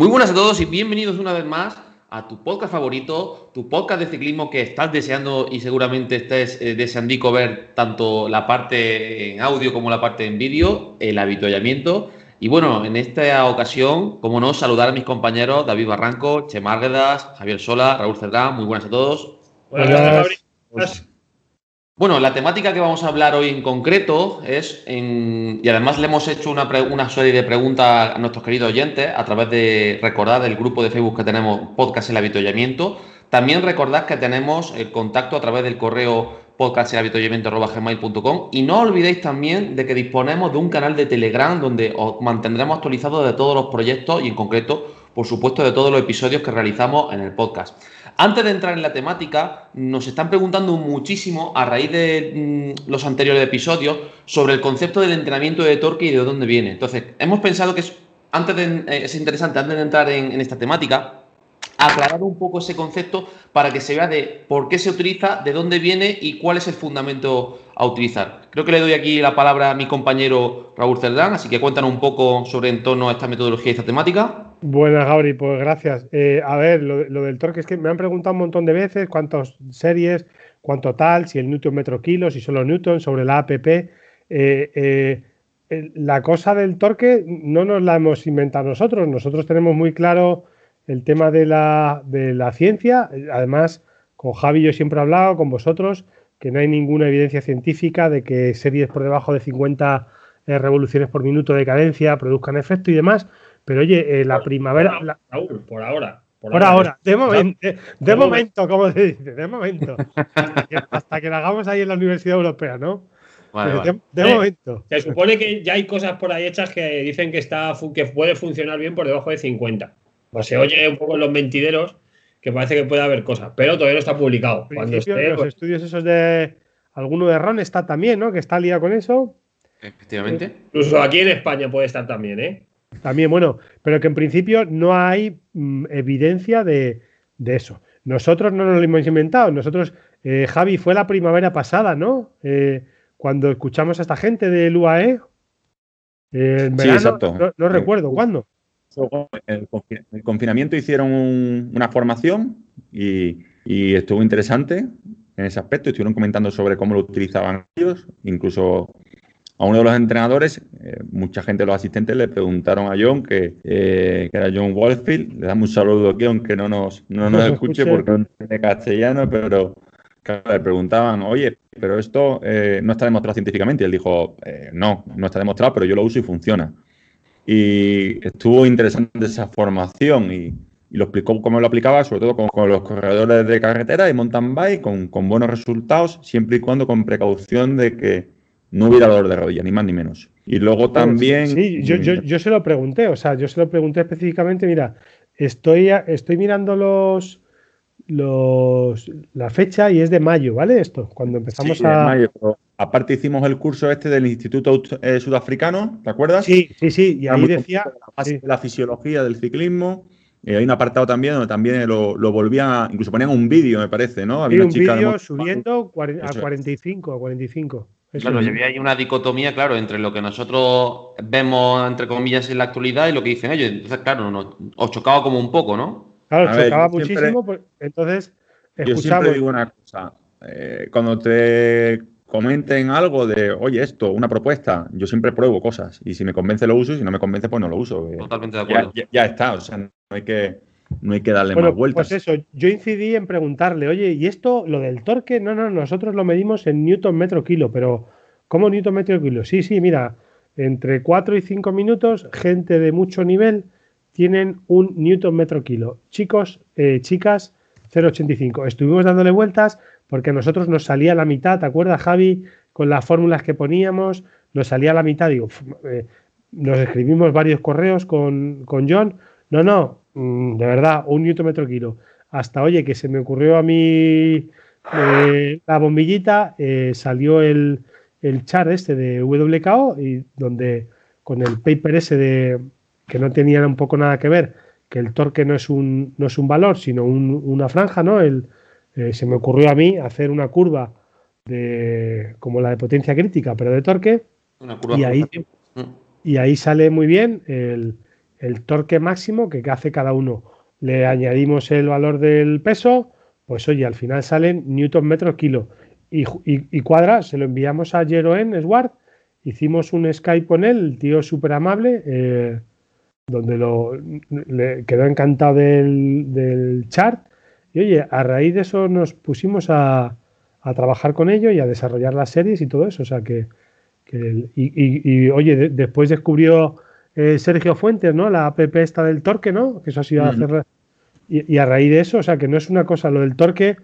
Muy buenas a todos y bienvenidos una vez más a tu podcast favorito, tu podcast de ciclismo que estás deseando y seguramente estés eh, deseando ver tanto la parte en audio como la parte en vídeo, el habituallamiento. Y bueno, en esta ocasión, como no, saludar a mis compañeros David Barranco, Che Márguedas, Javier Sola, Raúl Cerdán. Muy buenas a todos. Buenas. Bueno, la temática que vamos a hablar hoy en concreto es, y además le hemos hecho una, una, serie de preguntas a nuestros queridos oyentes a través de, recordad, el grupo de Facebook que tenemos, Podcast El Habituallamiento. También recordad que tenemos el contacto a través del correo podcastelhabituallamiento.com y no olvidéis también de que disponemos de un canal de Telegram donde os mantendremos actualizados de todos los proyectos y en concreto, por supuesto, de todos los episodios que realizamos en el podcast. Antes de entrar en la temática, nos están preguntando muchísimo, a raíz de mm, los anteriores episodios, sobre el concepto del entrenamiento de torque y de dónde viene. Entonces, hemos pensado que es, antes de, eh, es interesante, antes de entrar en, esta temática, aclarar un poco ese concepto para que se vea de por qué se utiliza, de dónde viene y cuál es el fundamento a utilizar. Creo que le doy aquí la palabra a mi compañero Raúl Cerdán, así que cuéntanos un poco sobre en torno a esta metodología y esta temática. Buenas, Gabri, pues gracias. Eh, a ver, lo, del torque es que me han preguntado un montón de veces cuántas series, cuánto tal, si el newton metro kilo, si solo newton, sobre la APP. Eh, eh, la cosa del torque no nos la hemos inventado nosotros. Nosotros tenemos muy claro el tema de la, de la ciencia. Además, con Javi yo siempre he hablado, con vosotros, que no hay ninguna evidencia científica de que series por debajo de 50 revoluciones por minuto de cadencia produzcan efecto y demás. Pero oye, eh, la primavera. por ahora. Por, ahora, de, momento, de, momento, como se dice, de momento. hasta, que, la hagamos ahí en la Universidad Europea, ¿no? De, momento. Se supone que ya hay cosas por ahí hechas que dicen que, está, que puede funcionar bien por debajo de 50. Pues se oye un poco en los mentideros que parece que puede haber cosas, pero todavía no está publicado. Cuando esté, los pues estudios esos de alguno de Ron está también, ¿no? Que está liado con eso. Efectivamente. Incluso aquí en España puede estar también, ¿eh? También, bueno, pero que en principio no hay mm, evidencia de, eso. Nosotros no nos lo hemos inventado. Nosotros, eh, Javi, fue la primavera pasada, ¿no? Eh, cuando escuchamos a esta gente del UAE. Eh, sí, exacto. No, recuerdo cuándo. En el, confinamiento hicieron una formación y, y, estuvo interesante en ese aspecto. Estuvieron comentando sobre cómo lo utilizaban ellos, incluso a uno de los entrenadores, eh, mucha gente los asistentes le preguntaron a John, que, eh, era John Walfield, le damos un saludo aquí, aunque no nos, no nos escuche porque no entiende castellano, pero le preguntaban, oye, pero esto eh, no está demostrado científicamente. Y él dijo, no, no está demostrado, pero yo lo uso y funciona. Y estuvo interesante esa formación y, lo explicó cómo lo aplicaba, sobre todo con, los corredores de carretera y mountain bike, con, con buenos resultados, siempre y cuando con precaución de que no hubiera dolor de rodilla, ni más ni menos. Y luego también... Sí, yo, yo, yo, se lo pregunté, o sea, yo se lo pregunté específicamente, mira, estoy, estoy mirando los, los, la fecha y es de mayo, ¿vale? Esto, cuando empezamos sí, a... Mayo, aparte hicimos el curso este del Instituto eh, Sudafricano, ¿te acuerdas? Sí, sí, sí, y ahí decía... La, fisiología del ciclismo. Eh, hay un apartado también donde también lo, lo volvían, incluso ponían un vídeo, me parece, ¿no? Había un vídeo subiendo a 45, a 45. Claro, había ahí una dicotomía, claro, entre lo que nosotros vemos, entre comillas, en la actualidad y lo que dicen ellos. Entonces, claro, nos, os chocaba como un poco, ¿no? Claro, chocaba muchísimo. Pues, entonces, Yo siempre digo una cosa. Eh, cuando te comenten algo de, oye, esto, una propuesta, yo siempre pruebo cosas. Y si me convence, lo uso. Y si no me convence, pues no lo uso. Eh, Totalmente de acuerdo. Ya, está, o sea, no hay que no hay que darle más vueltas. Pues eso, yo incidí en preguntarle, oye, ¿y esto, lo del torque? No, no, nosotros lo medimos en newton metro kilo, pero ¿cómo newton metro kilo? Sí, sí, mira, entre 4 y 5 minutos, gente de mucho nivel tienen un newton metro kilo. Chicos, eh, chicas, 0,85. Estuvimos dándole vueltas porque a nosotros nos salía la mitad, ¿te acuerdas, Javi? Con las fórmulas que poníamos, nos salía la mitad. Digo, eh, nos escribimos varios correos con, con John No, no, mm, de verdad, un newton metro kilo. Hasta, oye, que se me ocurrió a mí eh, la bombillita, eh, salió el, el char este de WKO y donde con el paper ese de que no tenía un poco nada que ver, que el torque no es un, no es un valor, sino una franja, ¿no? El, eh, se me ocurrió a mí hacer una curva de como la de potencia crítica, pero de torque. y, ahí, mm. y ahí sale muy bien el, el torque máximo que hace cada uno. Le añadimos el valor del peso, pues oye, al final salen newton metro kilo. Y, y, cuadra, se lo enviamos a Jeroen Swart, hicimos un Skype con él, el tío súper amable, eh, donde lo, le quedó encantado del, del, chart. Y oye, a raíz de eso nos pusimos a, a, trabajar con ello y a desarrollar las series y todo eso. O sea que, y, oye, después descubrió eh, Sergio Fuentes, ¿no? La app esta del torque, ¿no? Que eso ha sido hacer. Y, a raíz de eso, o sea, que no es una cosa, lo del torque.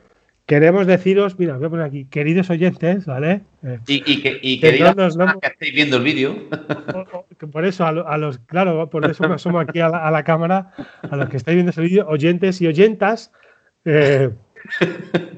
Queremos deciros, mira, voy a poner aquí, queridos oyentes, ¿vale? Eh, y, y, que, y que, que estéis viendo el vídeo. Por eso, a, los, claro, por eso me asomo aquí a la, cámara, a los que estáis viendo ese vídeo, oyentes y oyentas, eh,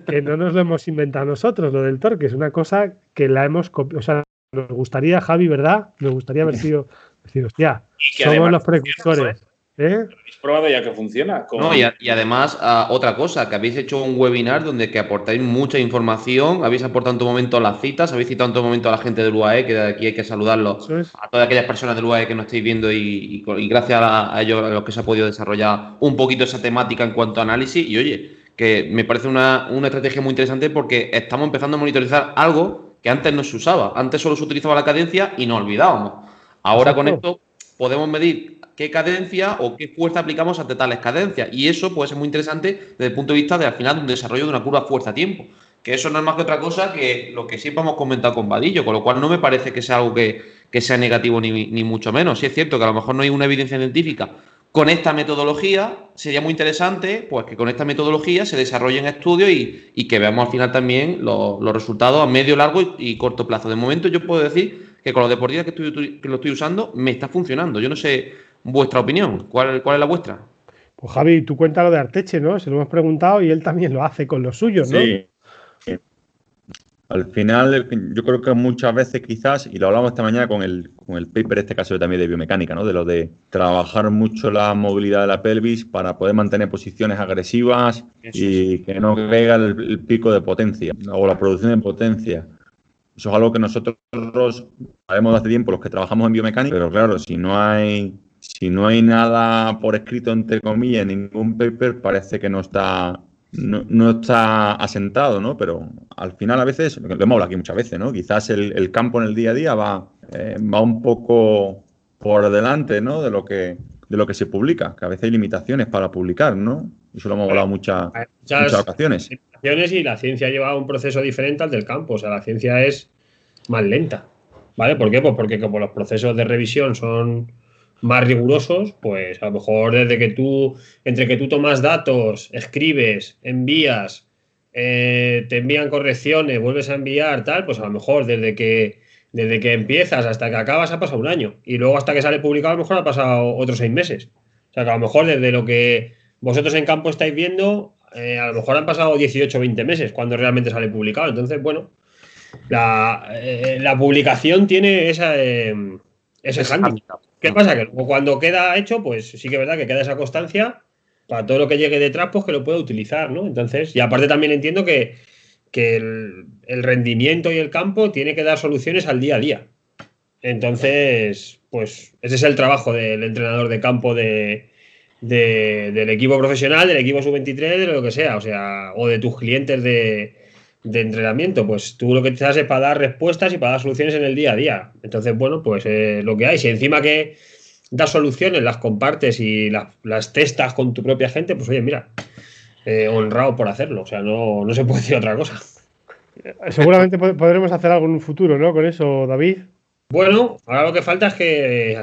que no nos lo hemos inventado nosotros, lo del torque, es una cosa que la hemos copiado, o sea, nos gustaría, Javi, ¿verdad? Nos gustaría haber sido decir, hostia, somos los precursores. ¿Eh? ¿Habéis probado ya que funciona? No, y, además, ah, otra cosa, que habéis hecho un webinar donde que aportáis mucha información, habéis aportado en todo momento las citas, habéis citado en todo momento a la gente del UAE, que de aquí hay que saludarlo, a todas aquellas personas del UAE que nos estáis viendo y, gracias a, ellos a los que se ha podido desarrollar un poquito esa temática en cuanto a análisis. Y oye, que me parece una, una estrategia muy interesante porque estamos empezando a monitorizar algo que antes no se usaba. Antes solo se utilizaba la cadencia y nos olvidábamos. Ahora con esto podemos medir qué cadencia o qué fuerza aplicamos ante tales cadencias. Y eso puede ser muy interesante desde el punto de vista de al final un desarrollo de una curva fuerza-tiempo. Que eso no es más que otra cosa que lo que siempre hemos comentado con Vadillo, con lo cual no me parece que sea algo que, sea negativo ni, ni, mucho menos. Sí es cierto que a lo mejor no hay una evidencia científica con esta metodología, sería muy interesante pues que con esta metodología se desarrollen estudios y, que veamos al final también los, resultados a medio, largo y, corto plazo. De momento yo puedo decir que con los deportistas que, estoy, que lo estoy usando me está funcionando. Yo no sé vuestra opinión. ¿Cuál, cuál es la vuestra? Pues Javi, tú cuenta lo de Arteche, ¿no? Se lo hemos preguntado y él también lo hace con los suyos, ¿no? Sí. Al final, yo creo que muchas veces quizás, y lo hablamos esta mañana con el, con el paper, este caso también de biomecánica, ¿no? De lo de trabajar mucho la movilidad de la pelvis para poder mantener posiciones agresivas y que no caiga el, pico de potencia o la producción de potencia. Eso es algo que nosotros sabemos hace tiempo, los que trabajamos en biomecánica, pero claro, si no hay si no hay nada por escrito, entre comillas, ningún paper, parece que no está no, está asentado, ¿no? Pero al final a veces, lo hemos hablado aquí muchas veces, ¿no? Quizás el, campo en el día a día va, eh, va un poco por delante, ¿no? De lo que de lo que se publica, que a veces hay limitaciones para publicar, ¿no? Eso lo hemos hablado muchas, muchas ocasiones. Y la ciencia lleva un proceso diferente al del campo, o sea, la ciencia es más lenta, ¿vale? ¿Por qué? Pues porque como los procesos de revisión son más rigurosos, pues a lo mejor desde que tú, entre que tú tomas datos, escribes, envías, eh, te envían correcciones, vuelves a enviar, tal, pues a lo mejor desde que, desde que empiezas hasta que acabas ha pasado un año. Y luego hasta que sale publicado a lo mejor ha pasado otros seis meses. O sea que a lo mejor desde lo que vosotros en campo estáis viendo, eh, a lo mejor han pasado 18 o 20 meses cuando realmente sale publicado. Entonces, bueno, la, eh, la publicación tiene esa, ese handicap. ¿Qué pasa? Que cuando queda hecho, pues sí que es verdad que queda esa constancia para todo lo que llegue detrás, pues que lo pueda utilizar, ¿no? Entonces, y aparte también entiendo que, el, rendimiento y el campo tiene que dar soluciones al día a día. Entonces, pues ese es el trabajo del entrenador de campo de, del equipo profesional, del equipo sub-23, de lo que sea, o sea, o de tus clientes de, de entrenamiento, pues tú lo que te das es para dar respuestas y para dar soluciones en el día a día. Entonces, bueno, pues eh, lo que hay. Si encima que das soluciones, las compartes y las, las testas con tu propia gente, pues oye, mira, eh, honrado por hacerlo. O sea, no, no se puede decir otra cosa. Seguramente podremos hacer algo en un futuro, ¿no? Con eso, David. Bueno, ahora lo que falta es que,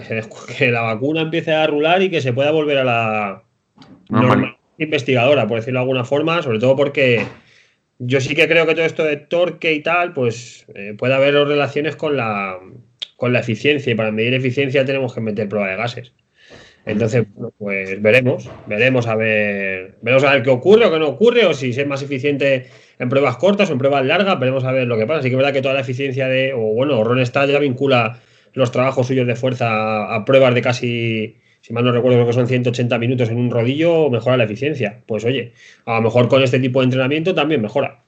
que la vacuna empiece a rular y que se pueda volver a la normal investigadora, por decirlo de alguna forma, sobre todo porque yo sí que creo que todo esto de torque y tal, pues eh, puede haber relaciones con la, con la eficiencia. Y para medir eficiencia tenemos que meter prueba de gases. Entonces, bueno, pues veremos, veremos a ver, veremos a ver qué ocurre o qué no ocurre, o si es más eficiente en pruebas cortas o en pruebas largas, veremos a ver lo que pasa. Así que es verdad que toda la eficiencia de, o bueno, Ron está ya vincula los trabajos suyos de fuerza a, a pruebas de casi, si mal no recuerdo, creo que son 180 minutos en un rodillo, mejora la eficiencia. Pues oye, a lo mejor con este tipo de entrenamiento también mejora.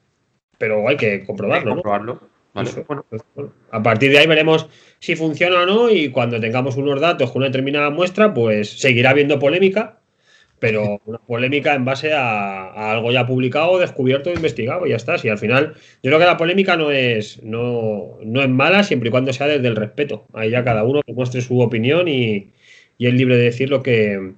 Pero hay que comprobarlo, comprobarlo. Vale. Eso. Bueno, bueno, a partir de ahí veremos si funciona o no y cuando tengamos unos datos con una determinada muestra, pues seguirá habiendo polémica, pero una polémica en base a, a algo ya publicado, descubierto, investigado y ya está. Si al final, yo creo que la polémica no es, no, no es mala siempre y cuando sea desde el respeto. Ahí ya cada uno que muestre su opinión y, y es libre de decir lo que,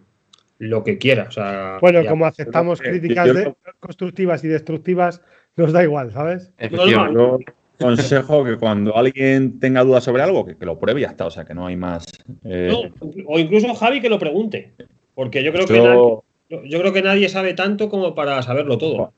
lo que quiera. O sea, Bueno, ya. como aceptamos que- críticas yo de- creo- constructivas y destructivas, nos da igual, ¿sabes? Yo consejo que cuando alguien tenga dudas sobre algo, que, que lo pruebe y ya está. O sea, que no hay más. eh, No, o incluso Javi que lo pregunte. Porque yo creo que nadie, yo creo que nadie sabe tanto como para saberlo todo.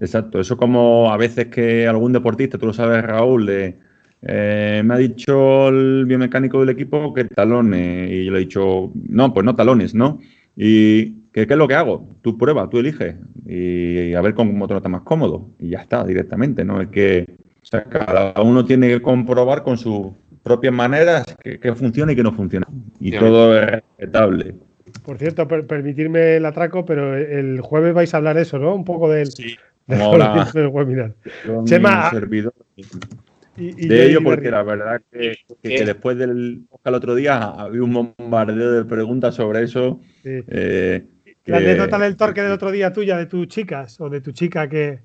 Exacto, eso como a veces que algún deportista, tú lo sabes, Raúl, de, eh, me ha dicho el biomecánico del equipo que talones, y yo le he dicho, no, pues no talones, ¿no? Y ¿qué, qué es lo que hago? Tú prueba, tú eliges, y, a ver cómo te notas más cómodo, y ya está, directamente, ¿no? Es que o sea, cada uno tiene que comprobar con sus propias maneras que, que funciona y que no funciona, y Sí, todo es respetable. Por cierto, per- permitirme el atraco, pero el jueves vais a hablar eso, ¿no? Un poco del, Sí, del webinar. con Chema, mi servidor. Y, y de ello, porque la verdad que, que- ¿Qué? que después del el otro día había un bombardeo de preguntas sobre eso. Sí. eh, La anécdota del torque del otro día tuya, de tus chicas o de tu chica, que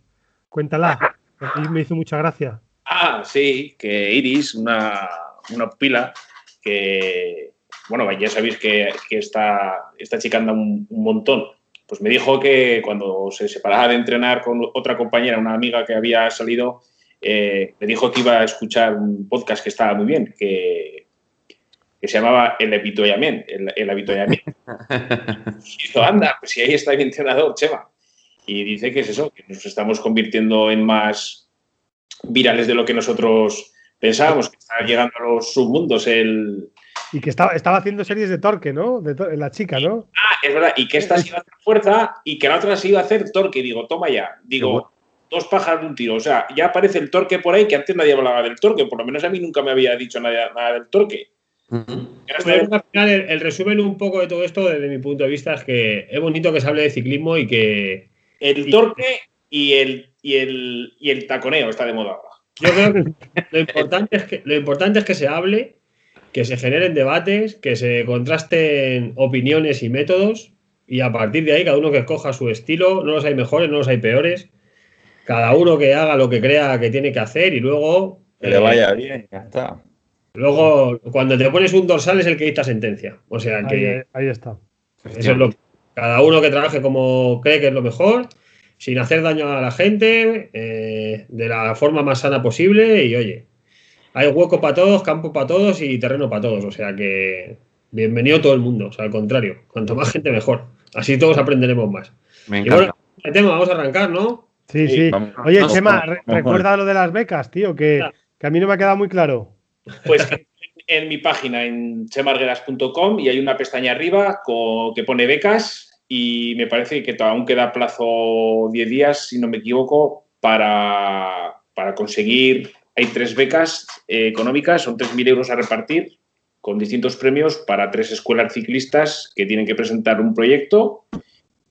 cuéntala. A mí me hizo mucha gracia. Ah, sí, que Iris, una, una pila que, bueno, ya sabéis que, que esta, esta chica anda un, un montón. Pues me dijo que cuando se separaba de entrenar con otra compañera, una amiga que había salido, eh, me dijo que iba a escuchar un podcast que estaba muy bien, que, que se llamaba El Avituallamiento. El, el. Y dijo, anda, pues si ahí está mi entrenador, Chema. Y dice que es eso, que nos estamos convirtiendo en más virales de lo que nosotros pensábamos, que está llegando a los submundos el... Y que estaba, estaba haciendo series de torque, ¿no? De to- la chica, ¿no? Ah, es verdad, y que esta se iba a hacer fuerza y que la otra se iba a hacer torque. Digo, toma ya. Digo, dos pájaros de un tiro. O sea, ya aparece el torque por ahí, que antes nadie hablaba del torque. Por lo menos a mí nunca me había dicho nada, nada del torque. Está- Pero al final, el, el resumen un poco de todo esto, desde mi punto de vista, es que es bonito que se hable de ciclismo y que el torque y el, y, el, y el taconeo está de moda ahora. yo creo que lo importante es que, lo importante es que se hable, que se generen debates, que se contrasten opiniones y métodos y a partir de ahí cada uno que escoja su estilo, no los hay mejores, no los hay peores, cada uno que haga lo que crea que tiene que hacer y luego... Que le eh, vaya bien, ya está. Luego, cuando te pones un dorsal es el que dicta sentencia. O sea Ahí, que ahí está. eso es lo cada uno que trabaje como cree que es lo mejor, sin hacer daño a la gente, eh, de la forma más sana posible. Y oye, hay hueco para todos, campo para todos y terreno para todos. O sea que bienvenido todo el mundo. O sea, al contrario, cuanto más gente mejor. Así todos aprenderemos más. Me Y encanta. bueno, el tema, vamos a arrancar, ¿no? Sí, Sí, sí. vamos- Oye, vamos Chema, vamos recuerda lo de las becas, tío, que, a mí no me ha quedado muy claro. Pues en mi página, en chemargueras.com, y hay una pestaña arriba que pone becas y me parece que aún queda plazo 10 días, si no me equivoco, para, para conseguir. Hay tres becas eh, económicas, son 3.000 euros a repartir con distintos premios para tres escuelas ciclistas que tienen que presentar un proyecto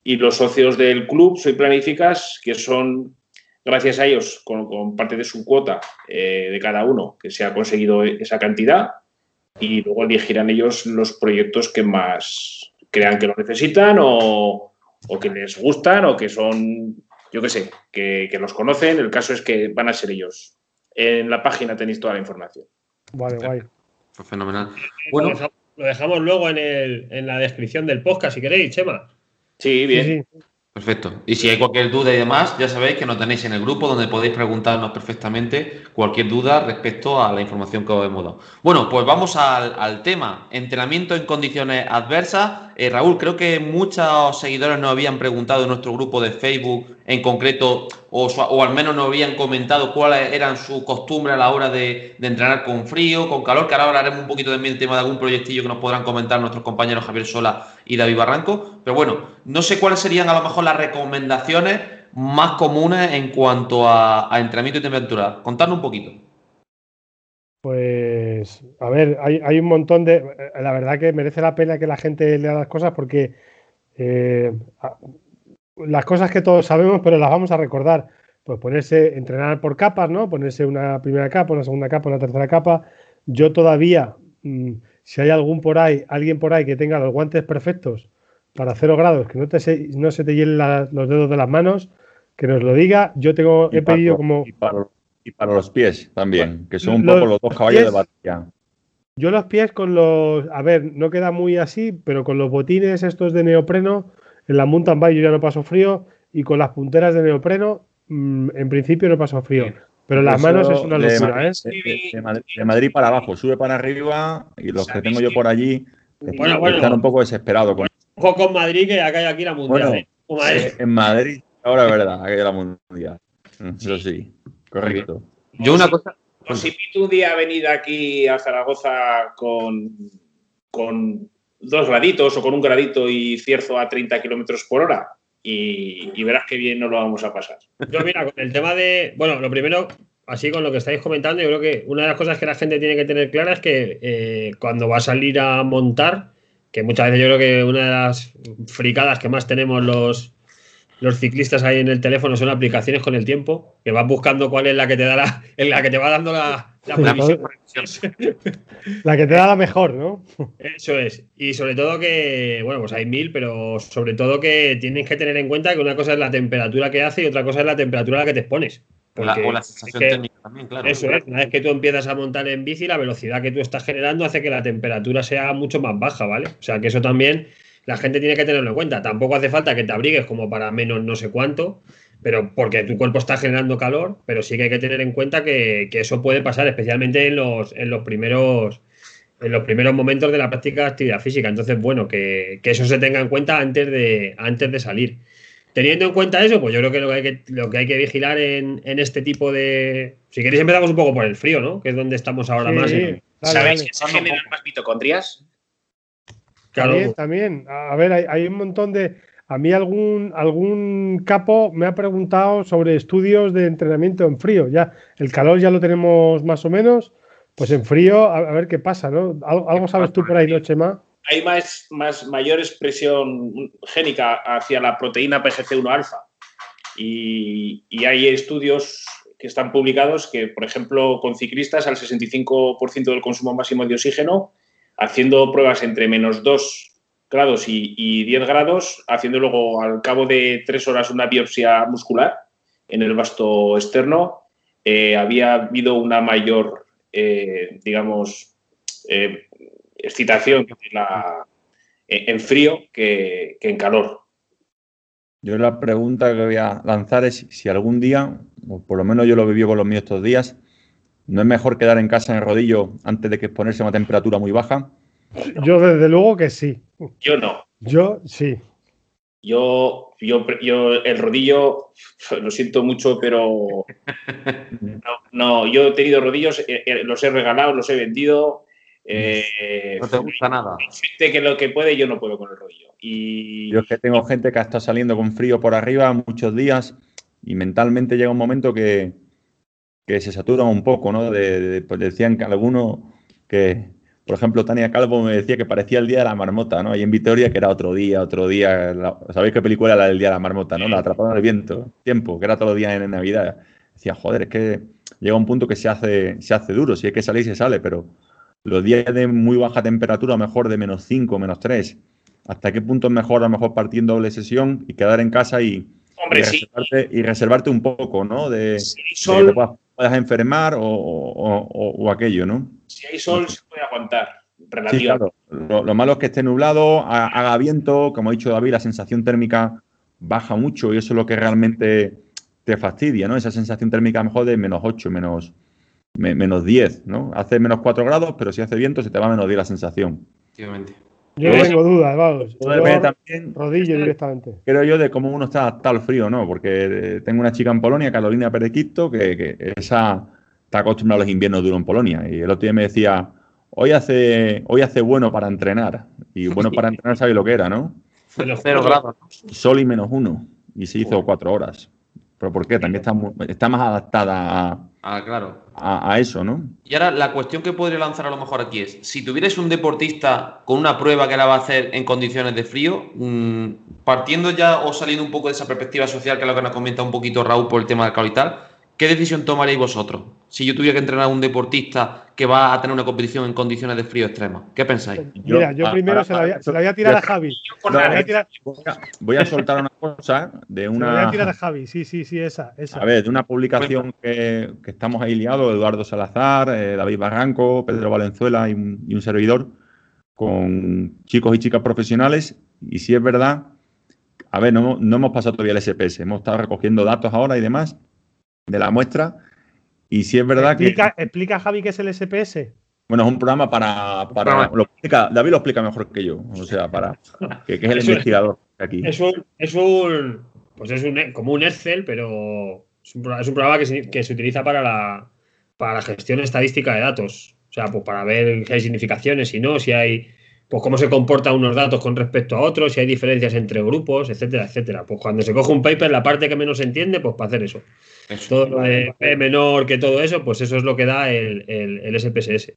y los socios del club Soy Planificas, que son, gracias a ellos, con, parte de su cuota eh, de cada uno, que se ha conseguido esa cantidad y luego elegirán ellos los proyectos que más crean que lo necesitan o, o que les gustan o que son, yo qué sé, que los conocen. El caso es que van a ser ellos. En la página tenéis toda la información. Vale, guay. Pues fenomenal. Lo Bueno, dejamos, lo dejamos luego en, el- en la descripción del podcast, si queréis, Chema. Sí, Sí, bien. sí. Perfecto. Y si hay cualquier duda y demás, ya sabéis que nos tenéis en el grupo donde podéis preguntarnos perfectamente cualquier duda respecto a la información que os hemos dado. Bueno, pues vamos al, al tema. Entrenamiento en condiciones adversas. Eh, Raúl, creo que muchos seguidores nos habían preguntado en nuestro grupo de Facebook, en concreto, o, o al menos nos habían comentado cuáles eran sus costumbres a la hora de, entrenar con frío, con calor, que ahora hablaremos un poquito también del tema de algún proyectillo que nos podrán comentar nuestros compañeros Javier Sola y David Barranco. Pero bueno, no sé cuáles serían a lo mejor las recomendaciones más comunes en cuanto a, entrenamiento y temperatura. Contadnos un poquito. Pues, a ver, hay, un montón de. eh, La verdad que merece la pena que la gente lea las cosas porque eh, las cosas que todos sabemos, pero las vamos a recordar. Pues ponerse, entrenar por capas, ¿no? Ponerse una primera capa, una segunda capa, una tercera capa. Yo todavía, mm, si hay algún por ahí, alguien por ahí que tenga los guantes perfectos para cero grados, que no, te se, no se te hielen la- los dedos de las manos, que nos lo diga. Yo tengo, Y he para- pedido como. Y para, y para los pies también, que son un Los poco los dos caballos de batalla. Yo los pies con los, a ver, no queda muy así, pero con los botines estos de neopreno, en la mountain bike yo ya no paso frío y con las punteras de neopreno, mm, en principio no paso frío. Pero las Eso manos es una de locura, Madrid- ¿eh? De, de- de Madrid, de Madrid para abajo, sube para arriba y los que ¿Sabéis tengo yo por allí Bueno, bueno. están un poco desesperados con Ojo con Madrid, que acá hay aquí la mundial. Bueno, ¿eh? Madrid. En Madrid, ahora es verdad, que hay la mundial. Eso sí, correcto. Yo una cosa. Os invito un día a venir aquí a Zaragoza con, con dos graditos o con un gradito y cierzo a 30 kilómetros por hora y, verás qué bien nos lo vamos a pasar. Yo, mira, con el tema de. Bueno, lo primero, así con lo que estáis comentando, yo creo que una de las cosas que la gente tiene que tener clara es que eh, cuando va a salir a montar, que muchas veces yo creo que una de las fricadas que más tenemos los, los ciclistas ahí en el teléfono son aplicaciones con el tiempo, que vas buscando cuál es la que te da la, en la que te va dando la, la La previsión. La que te da la mejor, ¿no? Eso es. Y sobre todo que, bueno, pues hay mil, pero sobre todo que tienes que tener en cuenta que una cosa es la temperatura que hace y otra cosa es la temperatura a la que te expones. La- o la sensación es que- técnica también, claro. Eso es, una vez que tú empiezas a montar en bici, la velocidad que tú estás generando hace que la temperatura sea mucho más baja, ¿vale? O sea que eso también la gente tiene que tenerlo en cuenta. Tampoco hace falta que te abrigues como para menos no sé cuánto, pero porque tu cuerpo está generando calor, pero sí que hay que tener en cuenta que, que eso puede pasar, especialmente en los, en los primeros en los primeros momentos de la práctica de actividad física. Entonces, bueno, que, que eso se tenga en cuenta antes de, antes de salir. Teniendo en cuenta eso, pues yo creo que lo que hay que, lo que, hay que vigilar en, en este tipo de... Si queréis empezamos un poco por el frío, ¿no? Que es donde estamos ahora Sí, más. sí, en- dale, ¿Sabéis dale. que se generan más mitocondrias? Claro, También, también. A ver, hay, hay un montón de. A mí algún, algún capo me ha preguntado sobre estudios de entrenamiento en frío. Ya, el calor ya lo tenemos más o menos. Pues en frío, a, a ver qué pasa, ¿no? ¿Algo, algo sabes tú por ahí, no, Chema? Hay más, más mayor expresión génica hacia la proteína PGC1 alfa. Y, y hay estudios que están publicados que, por ejemplo, con ciclistas al 65% del consumo máximo de oxígeno, haciendo pruebas entre menos 2 grados y, y 10 grados, haciendo luego al cabo de 3 horas una biopsia muscular en el vasto externo, eh, había habido una mayor, eh, digamos, eh, excitación en frío que, que en calor. Yo la pregunta que voy a lanzar es si algún día, o por lo menos yo lo viví con los míos estos días, ¿no es mejor quedar en casa en el rodillo antes de que exponerse a una temperatura muy baja? Yo, desde luego que sí. Yo no. Yo sí. Yo, yo, yo el rodillo, lo siento mucho, pero no, no, yo he tenido rodillos, eh, eh, los he regalado, los he vendido. eh, No te gusta nada. gente que lo que puede, yo no puedo con el rodillo. Y Yo es que tengo gente que ha estado saliendo con frío por arriba muchos días y mentalmente llega un momento que, que se saturan un poco, ¿no? De, de- pues decían que algunos que, por ejemplo, Tania Calvo me decía que parecía el día de la marmota, ¿no? Ahí en Vitoria, que era otro día, otro día. la- ¿Sabéis qué película era la del día de la marmota, ¿no? La atraparon en el viento, tiempo, que era todos los días en Navidad. Decía, joder, es que llega un punto que se hace, se hace duro, si hay que salir, se sale, pero los días de muy baja temperatura, a lo mejor de menos 5, menos 3, ¿hasta qué punto es mejor a lo mejor partir en doble sesión y quedar en casa y, hombre, y sí, reservarte, y reservarte un poco, ¿no? De, si hay de que te sol, puedas, puedas enfermar o, o- o- o aquello, ¿no? Si hay sol se puede aguantar. Sí, claro. Lo, lo malo es que esté nublado, ha- haga viento, como ha dicho David, la sensación térmica baja mucho y eso es lo que realmente te fastidia, ¿no? Esa sensación térmica a lo mejor de menos 8, menos, me- menos 10, ¿no? Hace menos 4 grados, pero si hace viento se te va a menos 10 la sensación. Efectivamente. Yo no tengo dudas, vamos. Todo Yo depende también, rodillo directamente. creo yo, de cómo uno está adaptado al frío, ¿no? Porque eh, tengo una chica en Polonia, Carolina Perequito, que, que esa está acostumbrada a los inviernos duros en Polonia. Y el otro día me decía, hoy hace, hoy hace bueno para entrenar. Y bueno para entrenar, ¿sabes lo que era, no? Cero grados. Sol y menos uno. Y se hizo cuatro horas. ¿Pero por qué? También está, está más adaptada a, Ah, claro. a- a eso, ¿no? Y ahora la cuestión que podría lanzar a lo mejor aquí es, si tuvierais un deportista con una prueba que la va a hacer en condiciones de frío, mm, partiendo ya o saliendo un poco de esa perspectiva social que es lo que nos comenta un poquito Raúl por el tema del calor y tal, ¿qué decisión tomaréis vosotros? Si yo tuviera que entrenar a un deportista que va a tener una competición en condiciones de frío extrema, ¿qué pensáis? Mira, yo para- primero para- se la voy a, para- se la voy a tirar a Javi. Voy a tirar, Voy a, voy a soltar una cosa de se la voy a una. tirar a Javi. Sí, sí, sí, esa. esa. A ver, de una publicación que, que estamos ahí liados, Eduardo Salazar, eh, David Barranco, Pedro Valenzuela y un, y un servidor, con chicos y chicas profesionales. Y si es verdad, a ver, no, no hemos pasado todavía el SPS, hemos estado recogiendo datos ahora y demás de la muestra. Y si es verdad explica, que, explica, Javi, qué es el SPS. bueno, es un programa para. para programa. lo explica- David lo explica mejor que yo, o sea, para. que, que es el Eso- investigador aquí. Es un, es un, pues es un, como un Excel, pero es un, pro- es un programa que se, que se utiliza para la, para la gestión estadística de datos. O sea, pues para ver si hay significaciones, si no, si hay, pues cómo se comportan unos datos con respecto a otros, si hay diferencias entre grupos, etcétera, etcétera. Pues cuando se coge un paper, la parte que menos se entiende, pues para hacer eso. Eso. Todo lo de P menor que todo eso, pues eso es lo que da el, el, el SPSS.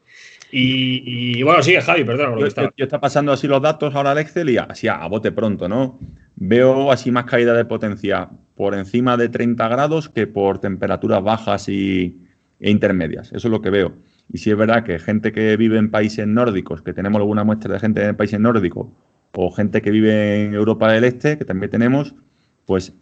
Y, y, bueno, sigue Javi, perdón. Yo, yo- yo está pasando así los datos ahora al Excel y así a, a bote pronto, ¿no? Veo así más caída de potencia por encima de 30 grados que por temperaturas bajas y, e intermedias. Eso es lo que veo. Y si es verdad que gente que vive en países nórdicos, que tenemos alguna muestra de gente en países nórdicos, o gente que vive en Europa del Este, que también tenemos, pues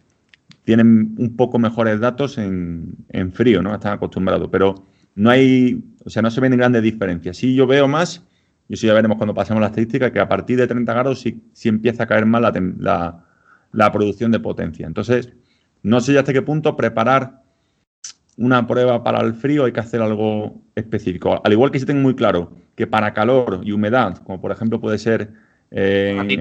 tienen un poco mejores datos en, en frío, ¿no? Están acostumbrados. Pero no hay, o sea, no se ven grandes diferencias. Sí, yo veo más, y eso ya veremos cuando pasemos la estadística, que a partir de 30 grados sí, sí empieza a caer más la, la- producción de potencia. Entonces, no sé hasta qué punto preparar una prueba para el frío hay que hacer algo específico. Al igual que si tengo muy claro que para calor y humedad, como por ejemplo puede ser eh, en.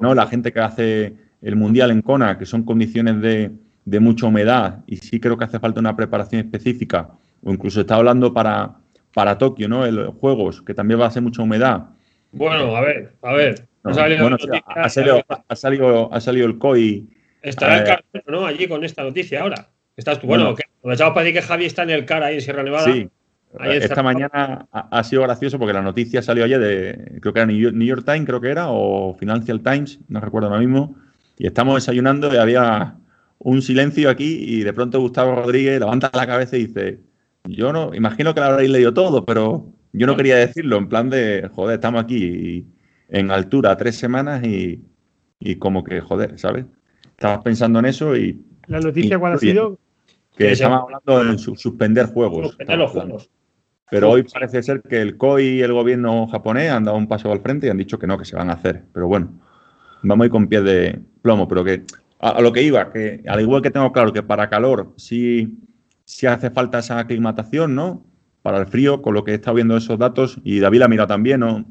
¿no? la gente que hace el mundial en Kona, que son condiciones de, de mucha humedad, y sí creo que hace falta una preparación específica, o incluso está hablando para, para Tokio, ¿no? El Juegos, que también va a ser mucha humedad. Bueno, a ver, a ver. No, ha salido bueno, noticia, ha, salido, ha, salido, ha salido el COI. Estará el Eh, Carmelo, ¿no? Allí con esta noticia ahora. Estás tú. Bueno, Bueno. que aprovechamos para decir que Javi está en el CAR ahí en Sierra Nevada. Sí. Ahí Esta mañana ha, ha sido gracioso porque la noticia salió ayer de, creo que era New York, New York Times, creo que era, o Financial Times, no recuerdo ahora mismo. Y estamos desayunando y había un silencio aquí y de pronto Gustavo Rodríguez levanta la cabeza y dice, yo no, imagino que lo habréis leído todo, pero yo no quería decirlo, en plan de, joder, estamos aquí en altura tres semanas y, y como que, joder, ¿sabes? Estabas pensando en eso y La noticia, Y- ¿cuál ha bien. sido? Que estamos hablando de su- suspender juegos. Suspender los juegos. Pero hoy parece ser que el COI y el gobierno japonés han dado un paso al frente y han dicho que no, que se van a hacer. Pero bueno, vamos a ir con pies de plomo. Pero que a, a lo que iba, que al igual que tengo claro que para calor sí, sí hace falta esa aclimatación, ¿no? Para el frío, con lo que he estado viendo esos datos, y David la ha mirado también, ¿no?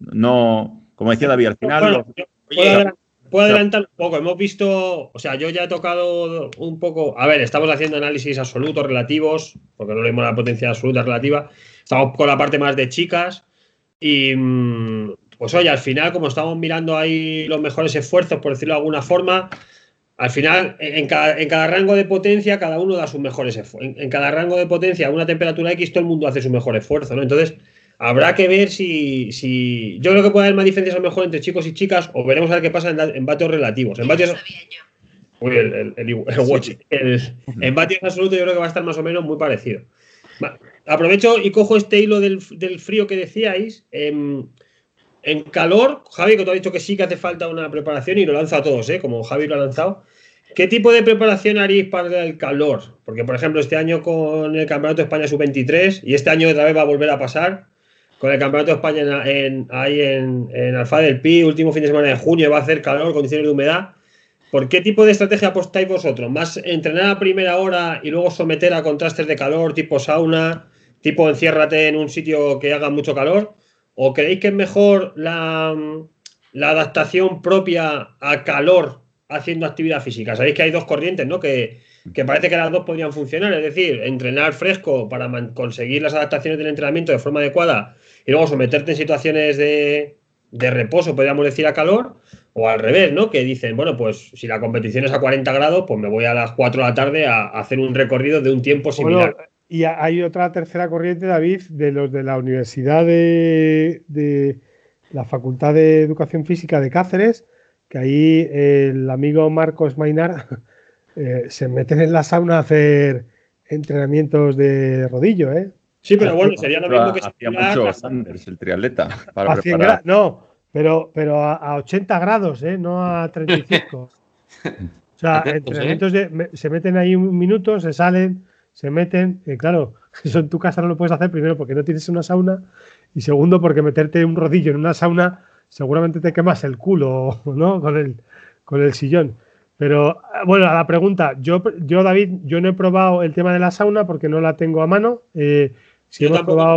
No, como decía David, al final. Bueno, los- yo Oye, puedo, adelan- puedo adelantar un poco. Hemos visto, o sea, yo ya he tocado un poco. A ver, estamos haciendo análisis absolutos, relativos, porque no leímos la potencia absoluta relativa. Estamos con la parte más de chicas. Y mm, pues oye, al final, como estamos mirando ahí los mejores esfuerzos, por decirlo de alguna forma, al final, en cada, en cada rango de potencia, cada uno da sus mejores esfuerzos. En, en cada rango de potencia, a una temperatura X, todo el mundo hace su mejor esfuerzo, ¿no? Entonces, habrá que ver si, si. Yo creo que puede haber más diferencias a lo mejor entre chicos y chicas, o veremos a ver qué pasa en, en vatios relativos. En vatios. Uy, el, el, el, el watch. El- en vatios absolutos, yo creo que va a estar más o menos muy parecido. Va, Aprovecho y cojo este hilo del, del frío que decíais. Em, en calor, Javi, que tú has dicho que sí que hace falta una preparación y lo lanzo a todos, ¿eh? como Javi lo ha lanzado. ¿Qué tipo de preparación haríais para el calor? Porque, por ejemplo, este año con el Campeonato de España Sub-23 y este año otra vez va a volver a pasar con el Campeonato de España en, ahí en, en Alfa del Pi, último fin de semana de junio, va a hacer calor, condiciones de humedad. ¿Por qué tipo de estrategia apostáis vosotros? ¿Más entrenar a primera hora y luego someter a contrastes de calor, tipo sauna, tipo enciérrate en un sitio que haga mucho calor? ¿O creéis que es mejor la, la adaptación propia a calor haciendo actividad física. Sabéis que hay dos corrientes, ¿no? Que, que parece que las dos podrían funcionar, es decir, entrenar fresco para conseguir las adaptaciones del entrenamiento de forma adecuada y luego someterte en situaciones de, de reposo, podríamos decir, a calor, o al revés, ¿no? Que dicen, bueno, pues si la competición es a 40 grados, pues me voy a las 4 de la tarde a, hacer un recorrido de un tiempo similar. y hay otra tercera corriente, David, de los de la Universidad de, de la Facultad de Educación Física de Cáceres, que ahí el amigo Marcos Mainar eh, se meten en la sauna a hacer entrenamientos de rodillo, ¿eh? Sí, pero bueno, sería lo mismo que hacía mucho Sanders, el triatleta. Para a no, pero, pero a, 80 grados, ¿eh? no a 35. o sea, entrenamientos de, se meten ahí un minuto, se salen, se meten. Claro, eso en tu casa no lo puedes hacer primero porque no tienes una sauna y segundo porque meterte un rodillo en una sauna seguramente te quemas el culo, ¿no? Con el, con el sillón. Pero bueno, a la pregunta, yo, yo David, yo no he probado el tema de la sauna porque no la tengo a mano. Eh, yo, tampoco,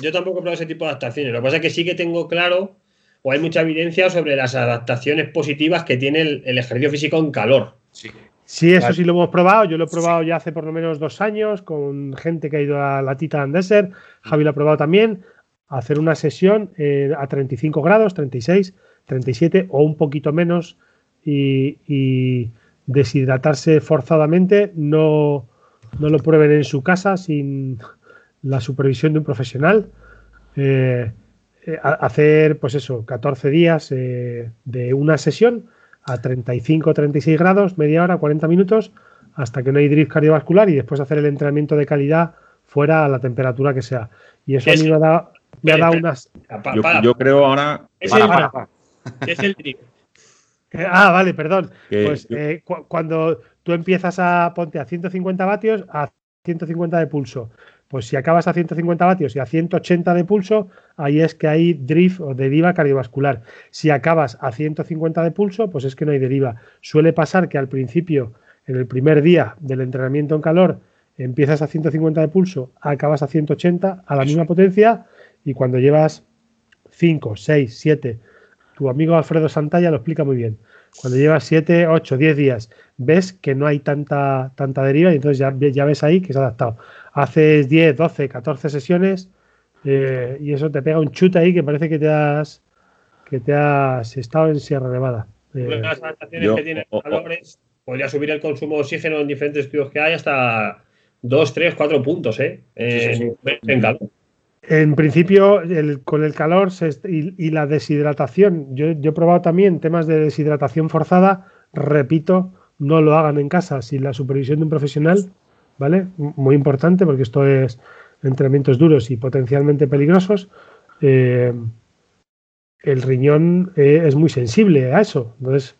yo, tampoco, he probado ese tipo de adaptaciones. Lo que pasa es que sí que tengo claro, o hay mucha evidencia sobre las adaptaciones positivas que tiene el, ejercicio físico en calor. Sí. Sí, eso sí lo hemos probado. Yo lo he probado ya hace por lo menos dos años con gente que ha ido a la Titan Desert. Javi lo ha probado también. hacer una sesión eh, a 35 grados, 36, 37 o un poquito menos y, deshidratarse forzadamente. No, no lo prueben en su casa sin, la supervisión de un profesional, eh, eh, hacer, pues eso, 14 días eh, de una sesión a 35 36 grados, media hora, 40 minutos, hasta que no hay drift cardiovascular y después hacer el entrenamiento de calidad fuera a la temperatura que sea. Y eso a mí me ha dado, unas... Yo, creo ahora... Es el, es el drift. Ah, vale, perdón. pues cuando tú empiezas a ponte a 150 vatios a 150 de pulso pues si acabas a 150 vatios y a 180 de pulso, ahí es que hay drift o deriva cardiovascular. Si acabas a 150 de pulso, pues es que no hay deriva. Suele pasar que al principio, en el primer día del entrenamiento en calor, empiezas a 150 de pulso, acabas a 180 a la misma potencia y cuando llevas 5, 6, 7, tu amigo Alfredo Santalla lo explica muy bien. Cuando llevas 7, 8, 10 días, ves que no hay tanta, tanta deriva y entonces ya, ya ves ahí que se ha adaptado haces 10, 12, 14 sesiones eh, y eso te pega un chute ahí que parece que te has que te has estado en Sierra Nevada. Eh, las adaptaciones que tienen valores, podría subir el consumo de oxígeno en diferentes estudios que hay hasta 2, 3, 4 puntos ¿eh? en calor. En principio, con el calor y, la deshidratación, yo, yo, he probado también temas de deshidratación forzada, repito, no lo hagan en casa sin la supervisión de un profesional, ¿vale? Muy importante porque esto es entrenamientos duros y potencialmente peligrosos. Eh, el riñón eh, es muy sensible a eso. Entonces,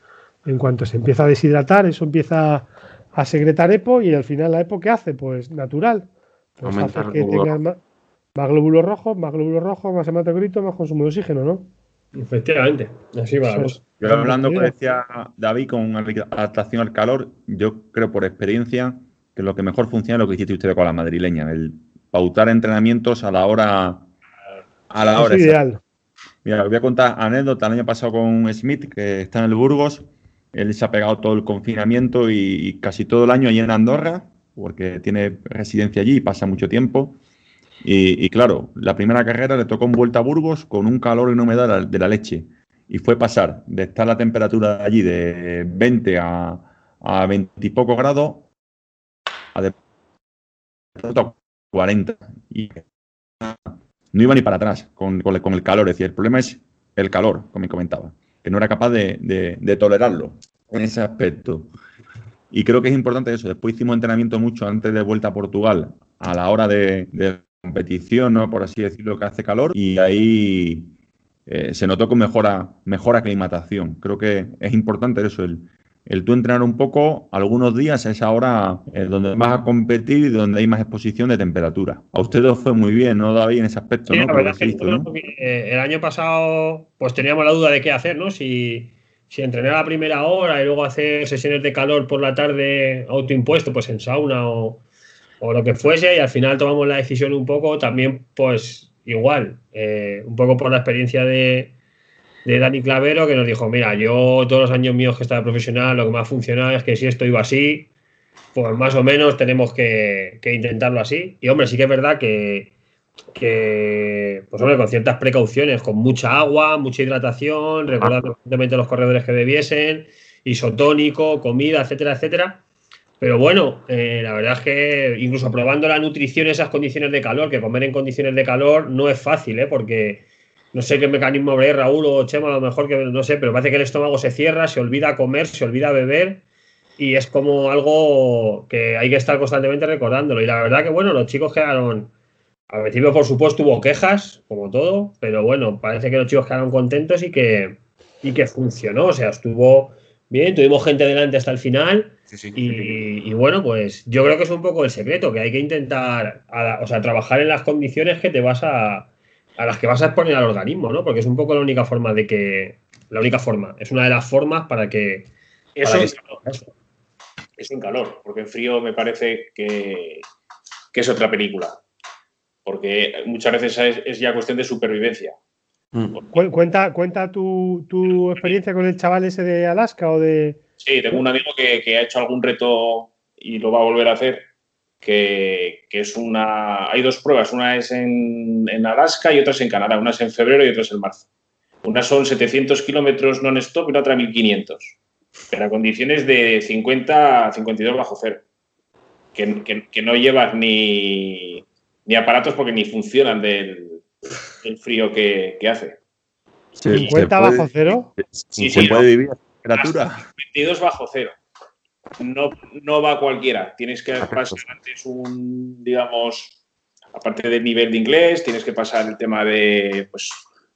en cuanto se empieza a deshidratar, eso empieza a secretar EPO y al final la EPO ¿qué hace? Pues natural. Pues hace que tengas más, glóbulos rojos, más glóbulos rojos, más hematocrito, más consumo de oxígeno, ¿no? Efectivamente, así va Yo hablando, como decía David, con adaptación al calor, yo creo por experiencia que lo que mejor funciona es lo que hiciste usted con la madrileña, el pautar entrenamientos a la hora. A la hora. ideal. Mira, voy a contar anécdota. El año pasado con Smith, que está en el Burgos, él se ha pegado todo el confinamiento y, casi todo el año allí en Andorra, porque tiene residencia allí y pasa mucho tiempo. Y, claro, la primera carrera le tocó en Vuelta a Burgos con un calor y una humedad de la leche. Y fue pasar de estar la temperatura allí de 20 a, a 20 y pocos grados a 40 y no iba ni para atrás con, el calor. Es decir, el problema es el calor, como me comentaba, que no era capaz de, tolerarlo en ese aspecto. Y creo que es importante eso. Después hicimos entrenamiento mucho antes de vuelta a Portugal, a la hora de, competición, ¿no? por así decirlo, que hace calor. Y ahí eh, se notó con mejora, mejor aclimatación. Creo que es importante eso, el, el tú entrenar un poco algunos días a esa hora eh, donde vas a competir y donde hay más exposición de temperatura. A ustedes fue muy bien, ¿no, David, en ese aspecto? ¿no? La verdad es que eh, el año pasado pues teníamos la duda de qué hacer, ¿no? Si, si entrenar a la primera hora y luego hacer sesiones de calor por la tarde autoimpuesto, pues en sauna o, o lo que fuese, y al final tomamos la decisión un poco también, pues igual, eh, un poco por la experiencia de de Dani Clavero que nos dijo, mira, yo todos los años míos que estaba profesional, lo que me ha funcionado es que si esto iba así, pues más o menos tenemos que, que intentarlo así. Y hombre, sí que es verdad que, que pues hombre, con ciertas precauciones, con mucha agua, mucha hidratación, recordar constantemente los corredores que bebiesen, isotónico, comida, etcétera, etcétera. Pero bueno, eh, la verdad es que incluso probando la nutrición en esas condiciones de calor, que comer en condiciones de calor no es fácil, ¿eh? porque no sé qué mecanismo habrá Raúl o Chema, a lo mejor que no sé, pero parece que el estómago se cierra, se olvida comer, se olvida beber y es como algo que hay que estar constantemente recordándolo. Y la verdad que bueno, los chicos quedaron, al principio por supuesto hubo quejas, como todo, pero bueno, parece que los chicos quedaron contentos y que, y que funcionó, o sea, estuvo bien, tuvimos gente delante hasta el final. Sí, sí. Y, y bueno, pues yo creo que es un poco el secreto, que hay que intentar, a- o sea, trabajar en las condiciones que te vas a, a las que vas a exponer al organismo, ¿no? Porque es un poco la única forma de que, la única forma, es una de las formas para que, Eso para es, que- calor, eso en calor, porque en frío me parece que, que es otra película. Porque muchas veces es, es ya cuestión de supervivencia. Mm. Cu- Cuenta, cuenta tu, tu experiencia con el chaval ese de Alaska o de. Sí, tengo un amigo que, que ha hecho algún reto y lo va a volver a hacer, que, que es una... Hay dos pruebas, una es en, en Alaska y otra es en Canadá, una es en febrero y otra es en marzo. Una son 700 kilómetros non-stop y la otra 1500, pero a condiciones de 50 a 52 bajo cero, que, que- que no llevas ni, ni aparatos porque ni funcionan del, del frío que, que hace. Se- se 50 puede- bajo cero. Sí, se sí, puede no. vivir a temperatura. 22 bajo cero. No, no va cualquiera. Tienes que pasar antes un, digamos, aparte del nivel de inglés, tienes que pasar el tema de, pues,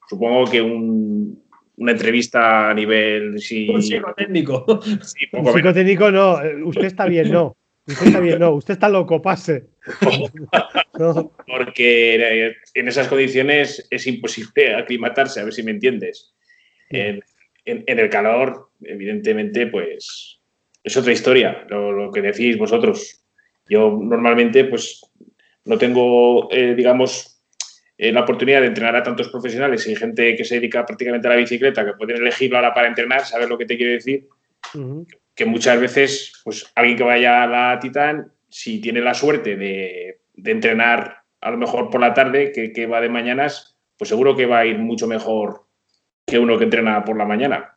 supongo que un- una entrevista a nivel, sí, Un psicotécnico. sí, Un poco psicotécnico no. eh, Usted está bien, no. Usted está bien, no. Usted está loco, pase. No. porque en esas condiciones es imposible aclimatarse, a ver si me entiendes. En, en- en el calor, evidentemente, pues es otra historia, lo, lo que decís vosotros. Yo normalmente, pues, no tengo, eh, digamos, eh, la oportunidad de entrenar a tantos profesionales y gente que se dedica prácticamente a la bicicleta, que pueden elegirlo ahora para entrenar, saber lo que te quiero decir. Que muchas veces, pues alguien que vaya a la Titan, si tiene la suerte de, de entrenar a lo mejor por la tarde, que, que va de mañanas, pues seguro que va a ir mucho mejor que uno que entrena por la mañana.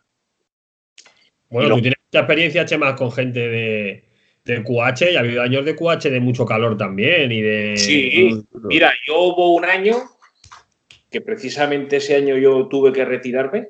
Bueno, lo- tú tienes mucha experiencia, Chema, con gente de, de QH y ha habido años de QH de mucho calor también y de... Sí, mira, yo hubo un año que precisamente ese año yo tuve que retirarme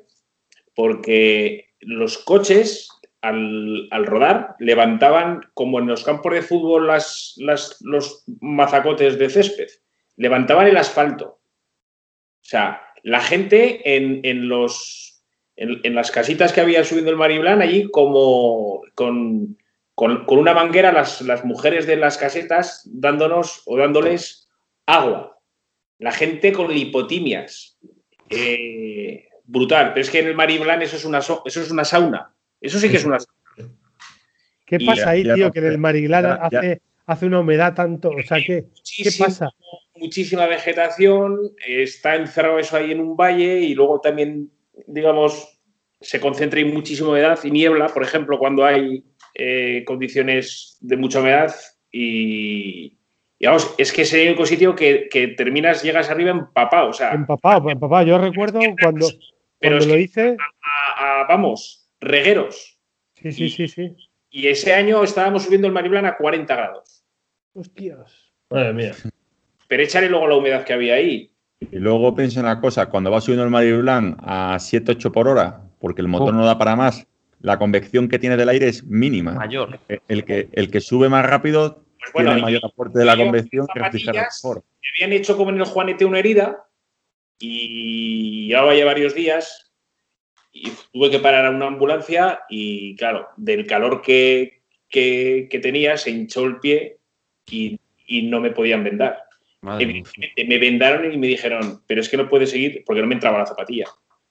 porque los coches al, rodar levantaban, como en los campos de fútbol, las, los mazacotes de césped, levantaban el asfalto. O sea, la gente en, en los, en, las casitas que había subiendo el Mariblan, allí como con, con, una manguera, las, las mujeres de las casetas dándonos o dándoles agua. La gente con lipotimias. Eh, brutal. Pero es que en el Mariblan eso es eso es una sauna. Eso sí que es una. ¿Qué pasa ya- ahí, ya tío? Que en el hace, hace una humedad tanto. O sea, ¿qué, ¿qué pasa? muchísima vegetación, está encerrado eso ahí en un valle y luego también, digamos, se concentra en muchísima humedad y niebla, por ejemplo, cuando hay eh, condiciones de mucha humedad y, vamos, es que es el único sitio que, que terminas, llegas arriba empapado, o sea, Empapado, empapado. Yo recuerdo cuando, pero cuando lo hice. a- a- vamos, regueros. Sí, sí, sí, sí. Y ese año estábamos subiendo el Mariblan a 40 grados. Hostias. Madre mía. Pero échale luego la humedad que había ahí. Y luego piensa una cosa, cuando va subiendo el Mariblan a 7-8 por hora, porque el motor Oh. no da para más, la convección que tiene del aire es mínima. Mayor. El que, el que sube más rápido Pues bueno, tiene mayor aporte de la convección que mejor. me habían hecho como en el Juanete una herida y llevaba ya varios días y tuve que parar a una ambulancia y claro, del calor que, que- que tenía se hinchó el pie y, y no me podían vendar. Evidentemente, me vendaron y me dijeron, pero es que no puedes seguir porque no me entraba la zapatilla.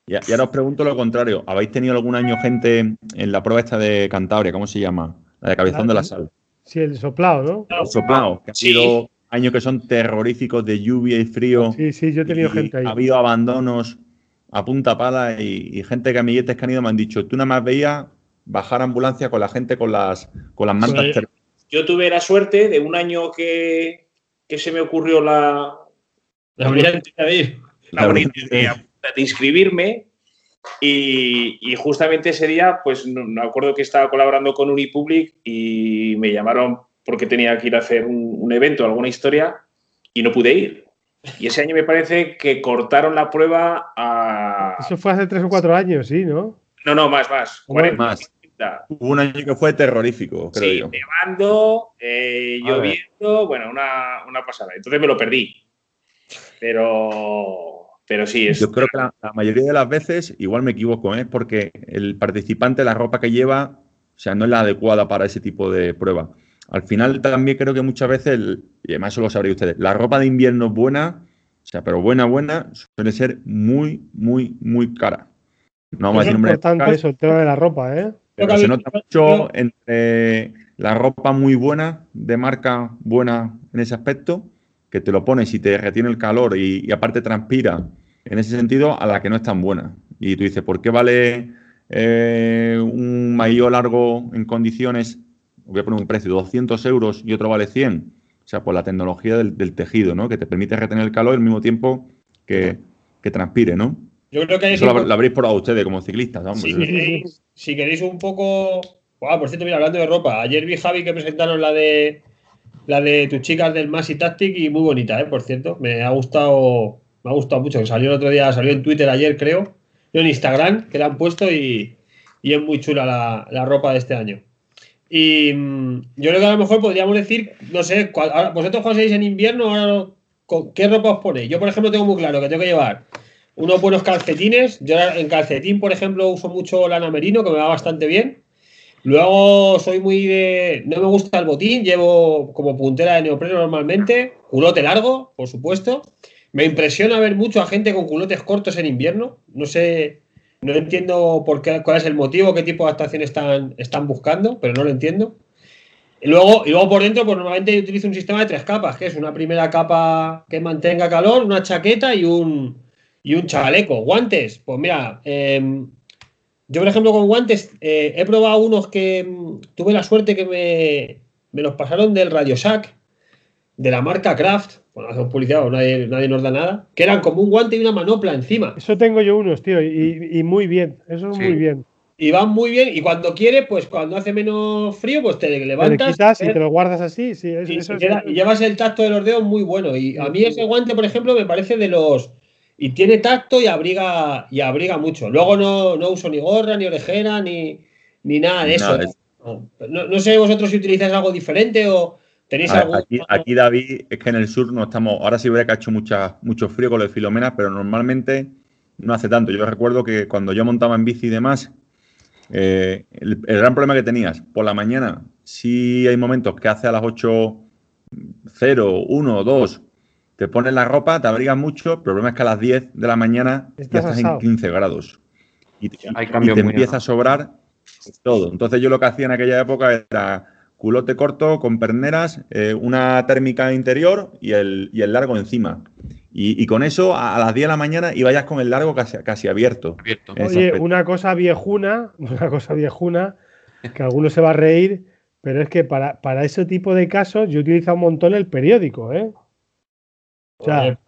Y, y ahora os pregunto lo contrario. ¿Habéis tenido algún año gente en la prueba esta de Cantabria? ¿Cómo se llama? La de Cabezón de la Sal. Sí, el soplado, ¿no? Los soplaos, que Sí. sido años que son terroríficos de lluvia y frío. Sí, sí, yo he tenido y gente ahí. Ha habido abandonos a punta pala y, gente que amiguetes que han ido me han dicho, tú nada más veías bajar ambulancia con la gente con las, con las mantas Yo tuve la suerte de un año que, se me ocurrió la, la, de inscribirme y, justamente ese día, pues me acuerdo que estaba colaborando con Unipublic y me llamaron porque tenía que ir a hacer un, evento, alguna historia, y no pude ir. Y ese año me parece que cortaron la prueba a. Eso fue hace tres o cuatro años, sí, ¿no? No, no, más, más. 40, más. Hubo un año que fue terrorífico, creo sí, yo. nevando, eh, lloviendo, bueno, una, una pasada. Entonces me lo perdí. Pero pero sí, es. Yo creo que la, mayoría de las veces, igual me equivoco, es ¿eh? porque el participante, la ropa que lleva, o sea, no es la adecuada para ese tipo de prueba. Al final también creo que muchas veces, y además eso lo sabréis ustedes, la ropa de invierno buena, o sea, pero buena, buena, suele ser muy, muy, muy cara. No vamos a decir importante eso, el tema de la ropa, ¿eh? Pero se nota mucho entre la ropa muy buena, de marca buena en ese aspecto, que te lo pones y te retiene el calor y, aparte transpira en ese sentido a la que no es tan buena. Y tú dices, ¿por qué vale eh, un maillot largo en condiciones, voy a poner un precio, de 200 euros y otro vale 100? O sea, por la tecnología del, tejido, ¿no? Que te permite retener el calor al mismo tiempo que, transpire, ¿no? Yo creo que Eso lo, habréis probado ustedes como ciclistas, Si queréis, si queréis un poco... por cierto, mira, hablando de ropa, ayer vi Javi que presentaron la de la de tus chicas del Masi Tactic y muy bonita, ¿eh? por cierto. Me ha gustado, me ha gustado mucho. Que salió el otro día, salió en Twitter ayer, creo. en Instagram, que la han puesto y, es muy chula la, ropa de este año. Y mm, yo creo que a lo mejor podríamos decir, no sé, vosotros cuando en invierno, ¿qué ropa os ponéis? Yo, por ejemplo, tengo muy claro que tengo que llevar unos buenos calcetines. Yo en calcetín, por ejemplo, uso mucho lana merino, que me va bastante bien. Luego soy muy de. No me gusta el botín, llevo como puntera de neopreno normalmente, culote largo, por supuesto. Me impresiona ver mucho a gente con culotes cortos en invierno. No sé, no entiendo por qué, cuál es el motivo, qué tipo de adaptación están, están buscando, pero no lo entiendo. Y luego, y luego por dentro, pues normalmente yo utilizo un sistema de tres capas, que es una primera capa que mantenga calor, una chaqueta y un, y un chaleco. Guantes, pues mira, eh, yo, por ejemplo, con guantes eh, he probado unos que mm, tuve la suerte que me, me los pasaron del Radio Shack, de la marca Kraft. Bueno, hacemos publicidad, nadie, nadie nos da nada. Que eran como un guante y una manopla encima. Eso tengo yo unos, tío, y, muy bien. Eso es muy bien. Y van muy bien. Y cuando quieres, pues cuando hace menos frío, pues te levantas. Te quitas y te lo guardas así. Sí, y, y llevas el tacto de los dedos muy bueno. Y a mí ese guante, por ejemplo, me parece de los y tiene tacto y abriga, y abriga mucho. Luego no, no uso ni gorra, ni orejera, ni, ni nada de eso. No, sé vosotros si utilizáis algo diferente o tenéis. Aquí, David, es que en el sur no estamos. Ahora sí voy que ha hecho mucha, mucho frío con lo de Filomena, pero normalmente no hace tanto. Yo recuerdo que cuando yo montaba en bici y demás, eh, el, el, gran problema que tenías, por la mañana, sí hay momentos que hace a las 8, 0, 1, 2, te pones la ropa, te abrigas mucho, el problema es que a las 10 de la mañana ya estás en 15 grados. Y, te empieza a sobrar todo. Entonces yo lo que hacía en aquella época era culote corto con perneras, eh, una térmica interior y el, largo encima. Y, con eso a, las 10 de la mañana y vayas con el largo casi, casi abierto. Oye, una cosa viejuna, una cosa viejuna, que alguno se va a reír, pero es que para, para ese tipo de casos yo utilizo un montón el periódico, ¿eh? O sea,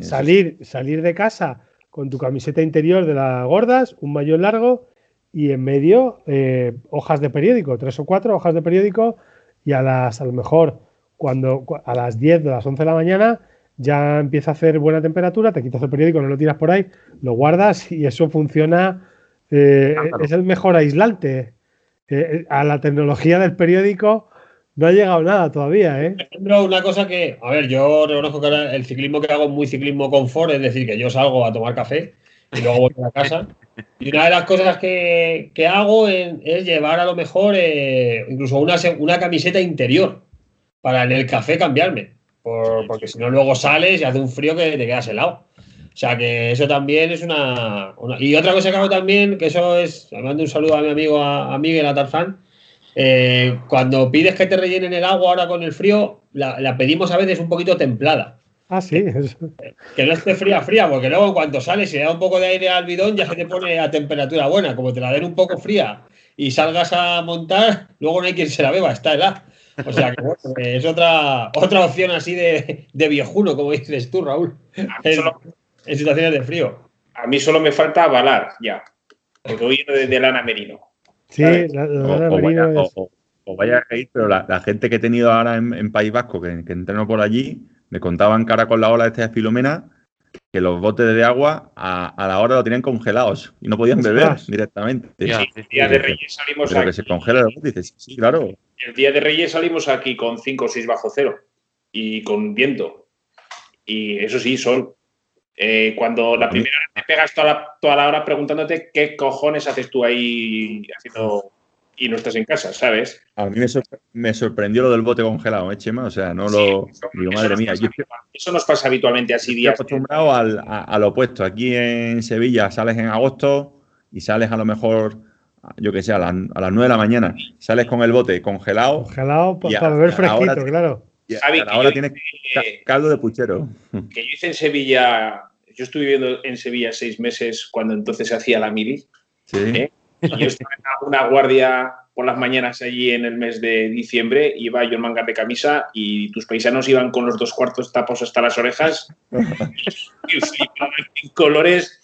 salir, salir de casa con tu camiseta interior de las gordas, un mayor largo y en medio eh, hojas de periódico, tres o cuatro hojas de periódico y a las, a lo mejor, cuando a las 10 de las 11 de la mañana ya empieza a hacer buena temperatura, te quitas el periódico, no lo tiras por ahí, lo guardas y eso funciona, eh, es el mejor aislante. Eh, a la tecnología del periódico no ha llegado nada todavía, ¿eh? Una cosa que, a ver, yo reconozco que el ciclismo que hago es muy ciclismo confort, es decir, que yo salgo a tomar café y luego voy a casa. Y una de las cosas que, hago es, llevar a lo mejor eh, incluso una, una camiseta interior para en el café cambiarme. porque si no, luego sales y hace un frío que te quedas helado. O sea que eso también es una, Y otra cosa que hago también, que eso es, mando un saludo a mi amigo a, a Miguel, a Tarzán, eh, cuando pides que te rellenen el agua ahora con el frío, la, pedimos a veces un poquito templada. Ah, sí. Que no esté fría, fría, porque luego en cuanto sales y le da un poco de aire al bidón, ya se te pone a temperatura buena. Como te la den un poco fría y salgas a montar, luego no hay quien se la beba, está helada. O sea que bueno, es otra, otra opción así de, de viejuno, como dices tú, Raúl. En, Solo- en situaciones de frío. a mí solo me falta balar ya. Porque voy de, de lana merino. Sí, la, la O, lana o merino vaya, es- o- o- o vaya a reír, pero la, la gente que he tenido ahora en, en País Vasco, que, que entreno por allí, me contaban cara con la ola esta de Filomena, que los botes de agua a, a la hora lo tenían congelados y no podían beber directamente. Ya, el día de. Reyes salimos Pero que aquí. se congela el bote, dices, sí, claro. El día de Reyes salimos aquí con 5 o 6 bajo cero y con viento. Y eso sí, sol. Eh, cuando la primera vez te pegas toda la, toda la hora preguntándote qué cojones haces tú ahí haciendo y no estás en casa, ¿sabes? A mí me, sorpre- me sorprendió lo del bote congelado, ¿eh, Chema? O sea, no lo. Eso- digo, eso madre nos mía, pasa yo estoy, Eso nos pasa habitualmente así estoy días. acostumbrado al, a, a lo opuesto. Aquí en Sevilla sales en agosto y sales a lo mejor, yo que sé, a, las- a las 9 de la mañana. Sales con el bote congelado congelado pa- Y para beber ahora fresquito, claro. y Javi, ahora tienes Eh, caldo de puchero. que yo hice en Sevilla, yo estuve viviendo en Sevilla seis meses cuando entonces se hacía la mili. Sí. ¿Eh? Y yo estaba en una guardia por las mañanas allí en el mes de diciembre, iba yo en mangas de camisa y tus paisanos iban con los dos cuartos tapos hasta las orejas y flipaban en colores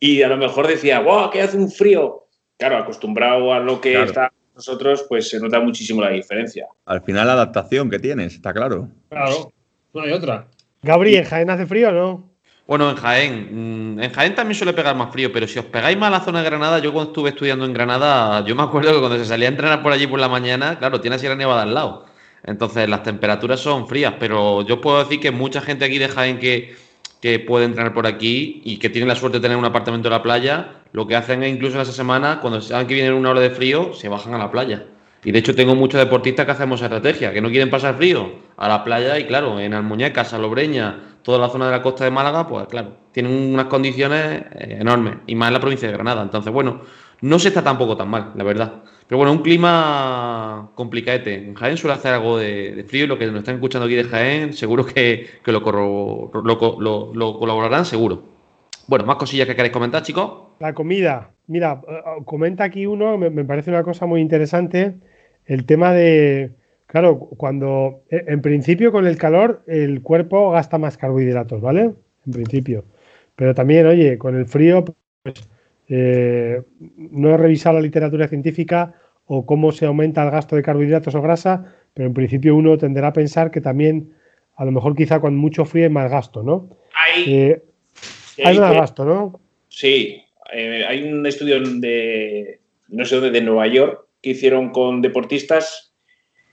y a lo mejor decía, wow, que hace un frío. Claro, acostumbrado a lo que Claro. está nosotros, pues se nota muchísimo la diferencia. Al final la adaptación que tienes, está claro. Claro, no hay otra. Gabri, ¿en Jaén hace frío o no? Bueno, en Jaén. mm, En Jaén también suele pegar más frío, pero si os pegáis más a la zona de Granada, yo cuando estuve estudiando en Granada, yo me acuerdo que cuando se salía a entrenar por allí por la mañana, claro, tiene Sierra Nevada al lado. Entonces las temperaturas son frías, pero yo puedo decir que mucha gente aquí de Jaén que, que puede entrenar por aquí y que tiene la suerte de tener un apartamento en la playa, lo que hacen es incluso en esa semana, cuando saben que viene una hora de frío, se bajan a la playa. Y de hecho tengo muchos deportistas que hacemos estrategia, que no quieren pasar frío a la playa y claro, en Almuñeca, Salobreña, toda la zona de la costa de Málaga, pues claro, tienen unas condiciones eh, enormes y más en la provincia de Granada. Entonces, bueno, no se está tampoco tan mal, la verdad. Pero bueno, un clima complicadete. En Jaén suele hacer algo de, frío y lo que nos están escuchando aquí de Jaén, seguro que, que lo, corro- lo lo- lo colaborarán, seguro. Bueno, más cosillas que queréis comentar, chicos. La comida. Mira, eh, comenta aquí uno, me parece una cosa muy interesante, el tema de, claro, cuando, eh, en principio con el calor el cuerpo gasta más carbohidratos, ¿vale? En principio. Pero también, oye, con el frío, pues, eh, no he revisado la literatura científica o cómo se aumenta el gasto de carbohidratos o grasa, pero en principio uno tenderá a pensar que también, a lo mejor quizá con mucho frío hay más gasto, ¿no? Hay, Eh, hay más gasto, ¿no? Sí, eh, hay un estudio de, no sé dónde, de Nueva York, que hicieron con deportistas,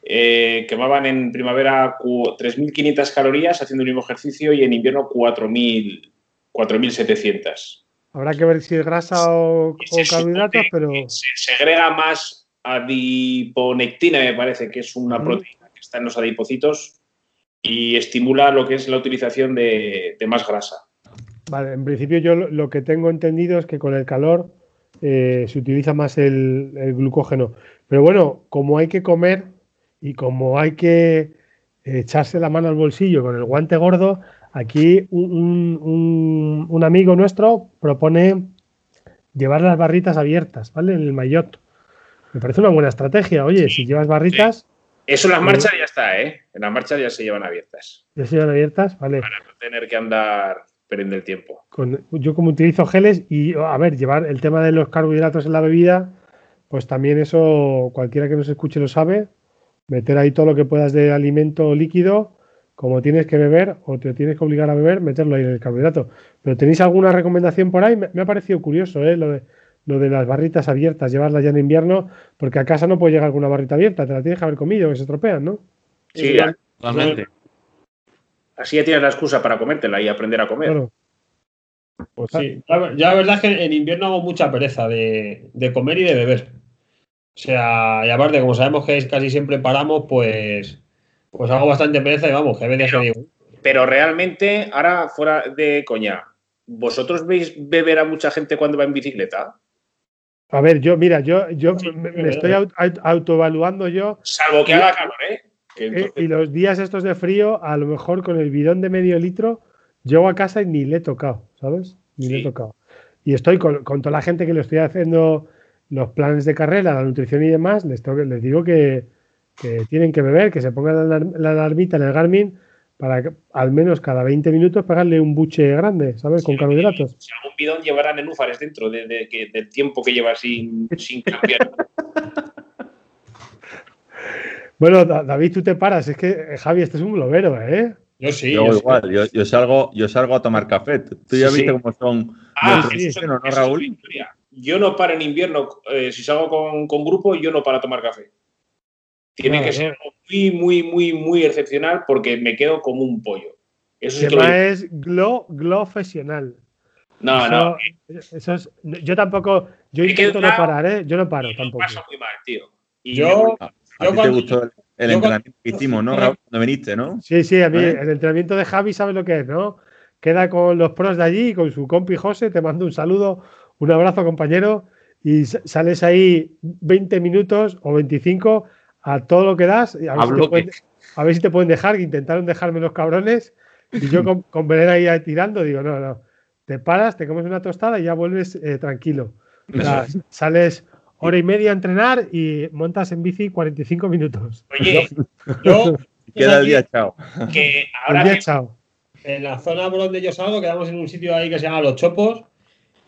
eh, quemaban en primavera cu- 3.500 calorías haciendo el mismo ejercicio y en invierno 4.000, 4.700. Habrá que ver si es grasa o, o carbohidratos, pero Se segrega más adiponectina, me parece, que es una proteína que está en los adipocitos y estimula lo que es la utilización de, de más grasa. vale, en principio yo lo, lo que tengo entendido es que con el calor eh, se utiliza más el, el glucógeno. Pero bueno, como hay que comer y como hay que echarse la mano al bolsillo con el guante gordo, aquí un, un- un- un amigo nuestro propone llevar las barritas abiertas, ¿vale? En el maillot. Me parece una buena estrategia. Oye, si llevas barritas, Eso en las Sí. marchas ya está, ¿eh? En las marchas ya se llevan abiertas. ya se llevan abiertas, ¿vale? para no tener que andar perdiendo el tiempo. con- yo como utilizo geles y a ver, llevar el tema de los carbohidratos en la bebida, pues también eso cualquiera que nos escuche lo sabe, meter ahí todo lo que puedas de alimento líquido, como tienes que beber o te tienes que obligar a beber, meterlo ahí en el carbohidrato. Pero ¿tenéis alguna recomendación por ahí? Me, me ha parecido curioso ¿eh? lo, de, lo de las barritas abiertas, llevarlas ya en invierno, porque a casa no puede llegar con una barrita abierta, te la tienes que haber comido, que se estropean, ¿no? Sí, Totalmente. así ya tienes la excusa para comértela y aprender a comer. Claro. Pues sí, la, ya la verdad es que en invierno hago mucha pereza de, de comer y de beber. O sea, y aparte, como sabemos que es casi siempre paramos, pues, pues hago bastante pereza y vamos, que a veces que digo, Pero realmente, ahora fuera de coña, ¿vosotros veis beber a mucha gente cuando va en bicicleta? A ver, yo, mira, yo, yo Sí, me, estoy au- au- autoevaluando yo Salvo que haga calor, ¿eh? Eh, entonces- y los días estos de frío, a lo mejor con el bidón de medio litro, llego a casa y ni le he tocado, ¿sabes? Ni le he tocado. Y estoy con, con toda la gente que le estoy haciendo los planes de carrera, la nutrición y demás, les, tengo les digo que, que tienen que beber, que se pongan la, la alarmita en el Garmin para que al menos cada 20 minutos pegarle un buche grande, ¿sabes? Con carbohidratos. Si algún bidón llevará nenúfares dentro de, de- que- del tiempo que lleva sin, sin cambiar. Bueno, Da- David, tú te paras. Es que, eh, Javi, este es un globero, ¿eh? Yo sí. yo yo sí. igual, yo, yo salgo, yo salgo a tomar café. Tú ya Sí, viste sí. cómo son Ah, nuestros entrenos, ¿no, Eso es Raúl? Yo no paro en invierno, eh, si salgo con, con grupo, yo no paro a tomar café. Tiene que ser muy, muy, muy, muy excepcional porque me quedo como un pollo. Eso sí El que tema digo. es glo, glofesional. No, no. Eso, es, yo tampoco, yo Me intento no parar, ¿eh? Yo no paro Y tampoco. paso muy mal, tío. Y Yo, A Yo ti te gustó el, entrenamiento que cuando- hicimos, ¿no, Raúl? Cuando viniste, ¿no? Sí, sí, a mí ¿Eh? el entrenamiento de Javi sabe lo que es, ¿no? Queda con los pros de allí, con su compi José, te mando un saludo, un abrazo, compañero, y sales ahí 20 minutos o 25 a todo lo que das, a, ver A si te pueden, a ver si te pueden dejar, que intentaron dejarme los cabrones, y yo con, con venir ahí tirando, digo, no, no, te paras, te comes una tostada y ya vuelves eh, tranquilo. O sea, sales hora y media a entrenar y montas en bici 45 minutos. Oye, yo Y queda el día, chao. que día, que chao. en la zona por donde yo salgo, quedamos en un sitio ahí que se llama Los Chopos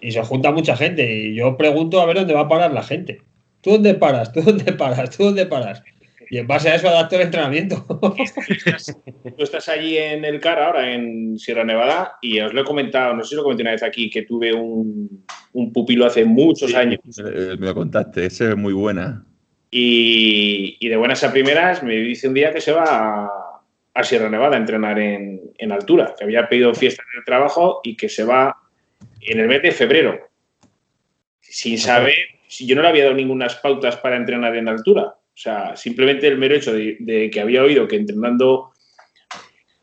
y se junta mucha gente. Y yo pregunto a ver dónde va a parar la gente. ¿Tú dónde paras? ¿Tú dónde paras? ¿Tú dónde paras? Y en base a eso adapto el entrenamiento. tú estás allí en el CAR ahora, en Sierra Nevada, y os lo he comentado, no sé si lo comenté una vez aquí, que tuve un, un pupilo hace muchos años. Eh, Me lo contaste, esa es muy buena. Y, y de buenas a primeras me dice un día que se va a, a Sierra Nevada a entrenar en, en altura, que había pedido fiesta en el trabajo y que se va en el mes de febrero. Sin saber, si yo no le había dado ninguna pautas para entrenar en altura. O sea, simplemente el mero hecho de, de que había oído que entrenando,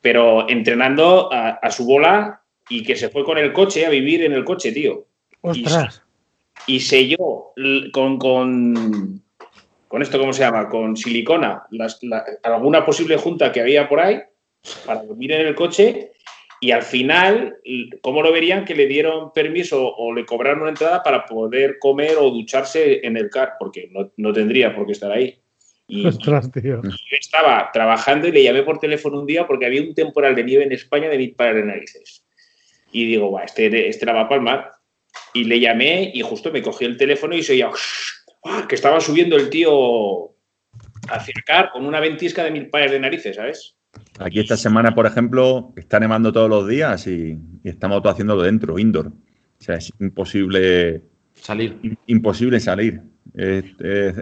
pero entrenando a, a su bola y que se fue con el coche a vivir en el coche, tío Ostras. y selló con, con, con esto, ¿cómo se llama? Con silicona, las- la- alguna posible junta que había por ahí para dormir en el coche y al final, ¿cómo lo verían? Que le dieron permiso o le cobraron una entrada para poder comer o ducharse en el car, porque no, no tendría por qué estar ahí. Y, Ostras, tío. yo estaba trabajando y le llamé por teléfono un día porque había un temporal de nieve en España de mil pares de narices. Y digo, "Buah, este, este la va a palmar. Y le llamé y justo me cogí el teléfono y se oía ¡ah! que estaba subiendo el tío hacia el car con una ventisca de mil pares de narices, ¿sabes? Aquí esta semana, por ejemplo, está nevando todos los días y, y estamos todos haciéndolo dentro, indoor. O sea, es imposible, Salir. im- imposible salir.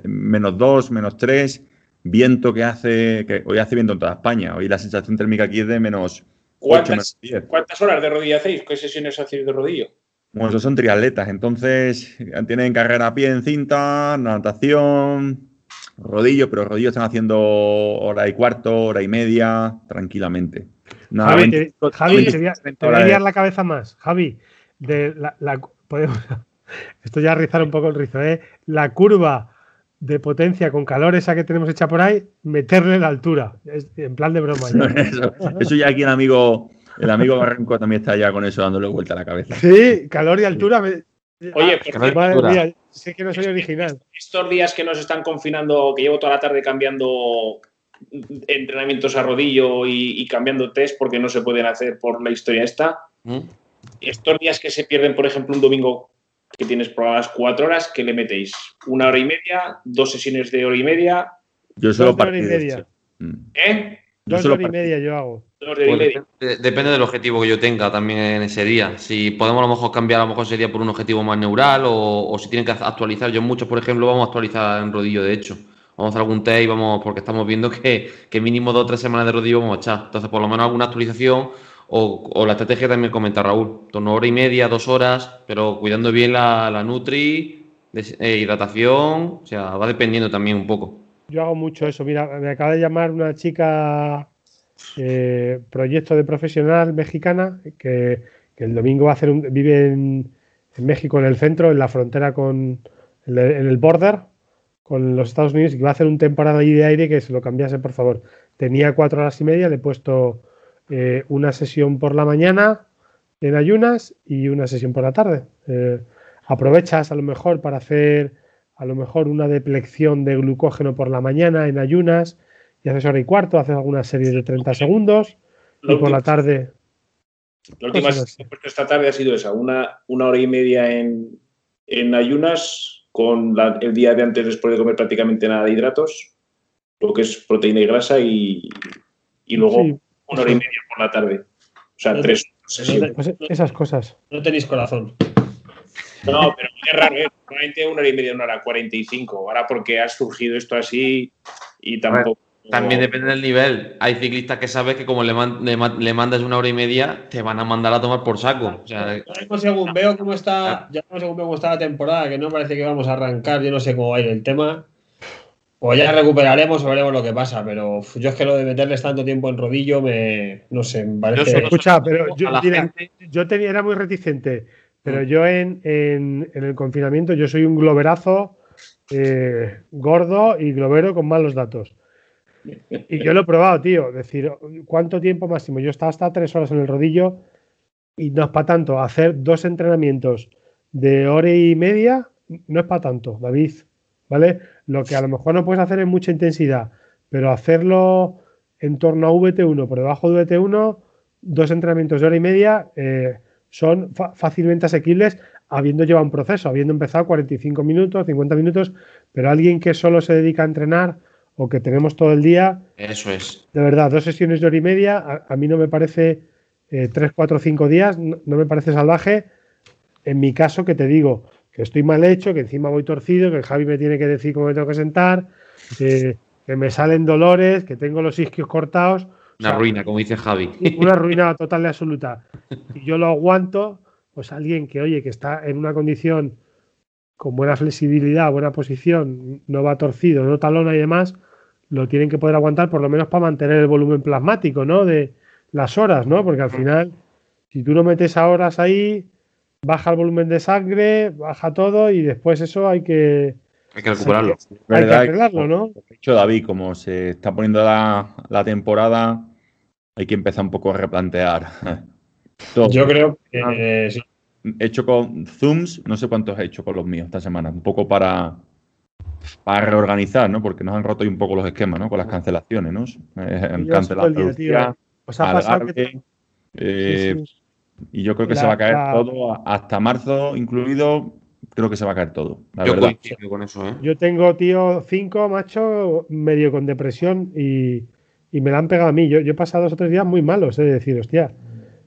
Menos dos, menos tres, viento que hace, que hoy hace viento en toda España. Hoy la sensación térmica aquí es de menos 8, menos ¿Cuántas, 10. cuántas horas de rodilla hacéis? ¿Qué sesiones hacéis de rodillo? Bueno, esos son triatletas, entonces tienen carrera a pie en cinta, natación, rodillo, pero rodillo están haciendo hora y cuarto, hora y media, tranquilamente. Nada, Javi, 20, te, Javi, 20, te voy a, 30 te voy a horas de- liar la cabeza más. Javi, de la, la- podemos, esto ya rizar un poco el rizo, ¿eh? La curva de potencia con calor esa que tenemos hecha por ahí, meterle la altura. Es- en plan de broma. ya. eso, eso ya aquí el amigo, el amigo Barranco también está ya con eso dándole vuelta a la cabeza. Sí, calor y altura. me- Oye, Ah, madre mía, sé que no soy original. estos días que nos están confinando, que llevo toda la tarde cambiando entrenamientos a rodillo y, y cambiando test porque no se pueden hacer por la historia esta, ¿Mm? estos días que se pierden, por ejemplo, un domingo que tienes programadas cuatro horas, ¿qué le metéis? ¿Una hora y media? ¿Dos sesiones de hora y media? Yo solo Dos de hora y partidos. media. Mm. ¿Eh? Dos horas y media yo hago. Dos de hora y Pues media. depende, del objetivo que yo tenga también en ese día. Si podemos a lo mejor cambiar a lo mejor sería por un objetivo más neural o, o si tienen que actualizar. Yo muchos, por ejemplo, vamos a actualizar en rodillo, de hecho. Vamos a hacer algún test y vamos, porque estamos viendo que, que mínimo dos o tres semanas de rodillo vamos a echar. Entonces, por lo menos alguna actualización o, o la estrategia que también comenta Raúl. Torno hora y media, dos horas, pero cuidando bien la, la nutri, des- eh, hidratación, o sea, va dependiendo también un poco. Yo hago mucho eso. Mira, me acaba de llamar una chica, eh, proyecto de profesional mexicana, que, el domingo va a hacer un, vive en, en México, en el centro, en la frontera con, en el, en el border con los Estados Unidos, y que va a hacer un temporada ahí de aire que se lo cambiase, por favor. tenía cuatro horas y media, le he puesto eh, una sesión por la mañana en ayunas y una sesión por la tarde. Eh, aprovechas a lo mejor para hacer a lo mejor una deplección de glucógeno por la mañana en ayunas y haces hora y cuarto, haces alguna serie de 30 segundos y por la tarde. La última que he puesto esta tarde ha sido esa, una, una hora y media en, en ayunas con el día de antes después de comer prácticamente nada de hidratos, lo que es proteína y grasa y, y luego una hora y media por la tarde. O sea, tres sesiones. Pues esas cosas. No tenéis corazón. No, pero es raro, ¿eh? Normalmente una hora y media, una hora 45. Ahora porque ha surgido esto así y tampoco. También depende del nivel. Hay ciclistas que sabes que como le, le, mandas una hora y media, te van a mandar a tomar por saco. O sea, según veo cómo está, ya según veo cómo está la temporada, que no parece que vamos a arrancar, yo no sé cómo va a ir el tema. O ya recuperaremos o veremos lo que pasa, pero yo es que lo de meterles tanto tiempo en rodillo me. No sé, me parece. Escucha, pero yo, yo tenía, era muy reticente pero mm. yo en, el confinamiento, yo soy un globerazo eh, gordo y globero con malos datos. Y yo lo he probado, tío. Es decir, ¿cuánto tiempo máximo? Yo estaba hasta tres horas en el rodillo y no es para tanto. Hacer dos entrenamientos de hora y media no es para tanto, David. ¿Vale? Lo que a lo mejor no puedes hacer en mucha intensidad, pero hacerlo en torno a VT1, por debajo de VT1, dos entrenamientos de hora y media, eh, son fácilmente asequibles habiendo llevado un proceso, habiendo empezado 45 minutos, 50 minutos, pero alguien que solo se dedica a entrenar o que tenemos todo el día. Eso es. De verdad, dos sesiones de hora y media, a, mí no me parece eh, tres, cuatro, cinco días, no, me parece salvaje. En mi caso, que te digo que estoy mal hecho, que encima voy torcido, que el Javi me tiene que decir cómo me tengo que sentar, que me salen dolores, que tengo los isquios cortados. Una ruina, como dice Javi. Una ruina total y absoluta. Y yo lo aguanto, pues alguien que, oye, que está en una condición con buena flexibilidad, buena posición, no va torcido, no talona y demás, lo tienen que poder aguantar por lo menos para mantener el volumen plasmático, ¿no? De las horas, ¿no? Porque al final, si tú no metes a horas ahí, baja el volumen de sangre, baja todo y después eso hay que... Hay que recuperarlo. Hay que, arreglarlo, ¿no? De hecho, David, como se está poniendo la, la temporada, hay que empezar un poco a replantear. Yo creo que He hecho con Zooms, no sé cuántos he hecho con los míos esta semana, un poco para, para reorganizar, ¿no? Porque nos han roto un poco los esquemas, ¿no? Con las cancelaciones, ¿no? Eh, han cancelado eh, Y yo creo que se va a caer todo hasta marzo, incluido. Creo que se va a caer todo. yo coincido con eso, ¿eh? Yo tengo, tío, cinco, macho, medio con depresión y y me la han pegado a mí. Yo, he pasado dos o tres días muy malos, es decir, hostia,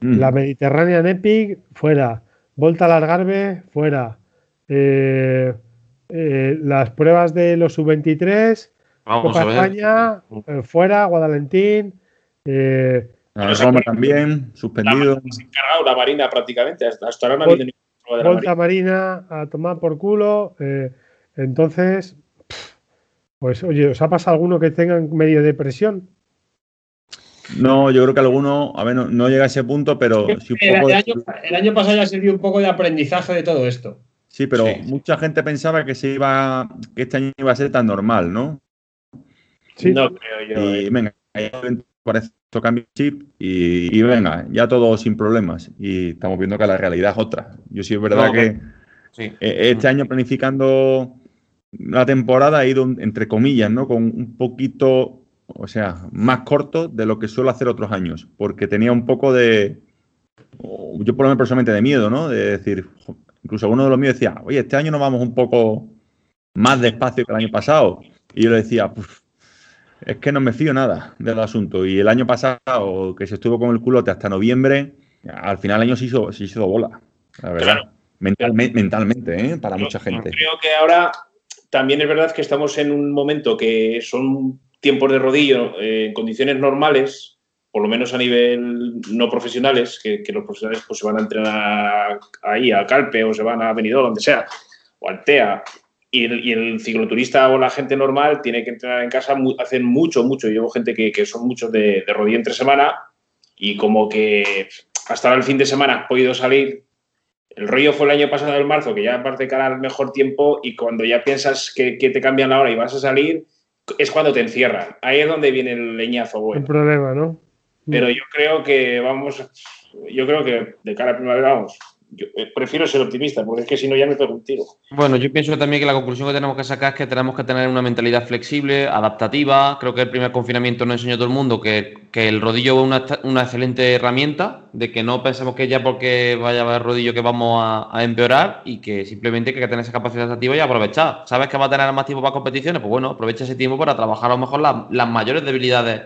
mm. la Mediterránea Epic, fuera. Volta al Algarve, fuera. Eh, eh, las pruebas de los sub-23, Copa España, eh, fuera, Guadalentín. Roma también, suspendido. La, la Marina prácticamente, hasta, ahora no ha habido ningún de Volta Marina. a tomar por culo. entonces, pues oye, ¿os ha pasado alguno que tengan medio depresión? No, yo creo que alguno, a ver, no, llega a ese punto, pero sí un poco el, año, pasado ya sirvió un poco de aprendizaje de todo esto. Sí, pero mucha gente pensaba que se iba, que este año iba a ser tan normal, ¿no? Sí. No creo yo. Y eh. venga, parece que cambia el chip y, venga, ya todo sin problemas. Y estamos viendo que la realidad es otra. Yo sí es verdad que e, este año planificando la temporada ha ido, entre comillas, ¿no? Con un poquito o sea, más corto de lo que suelo hacer otros años, porque tenía un poco de, yo por lo menos personalmente de miedo, ¿no? De decir, incluso uno de los míos decía, oye, este año nos vamos un poco más despacio que el año pasado. Y yo le decía, es que no me fío nada del asunto. Y el año pasado, que se estuvo con el culote hasta noviembre, al final el año se hizo, se hizo bola, la verdad. mentalmente, ¿eh? para mucha gente. Creo que ahora también es verdad que estamos en un momento que son tiempos de rodillo eh, en condiciones normales, por lo menos a nivel no profesionales, que, los profesionales pues, se van a entrenar ahí, al Calpe, o se van a Benidorm, donde sea, o al TEA, y el, cicloturista o la gente normal tiene que entrenar en casa, hacen mucho, mucho. Yo llevo gente que, son muchos de, de rodilla entre semana y como que hasta el fin de semana has podido salir. El rollo fue el año pasado, el marzo, que ya aparte cara al mejor tiempo y cuando ya piensas que, que te cambian la hora y vas a salir, es cuando te encierran. Ahí es donde viene el leñazo El bueno. problema, ¿no? Pero yo creo que vamos, yo creo que de cara a primavera vamos. Yo eh, prefiero ser optimista, porque es que si no ya me pego un tiro. Bueno, yo pienso también que la conclusión que tenemos que sacar es que tenemos que tener una mentalidad flexible, adaptativa. Creo que el primer confinamiento nos enseñó a todo el mundo que, que el rodillo es una, una excelente herramienta, de que no pensemos que ya porque vaya a haber rodillo que vamos a, a empeorar y que simplemente hay que tener esa capacidad adaptativa y aprovechar. ¿Sabes que va a tener más tiempo para competiciones? Pues bueno, aprovecha ese tiempo para trabajar a lo mejor las, las mayores debilidades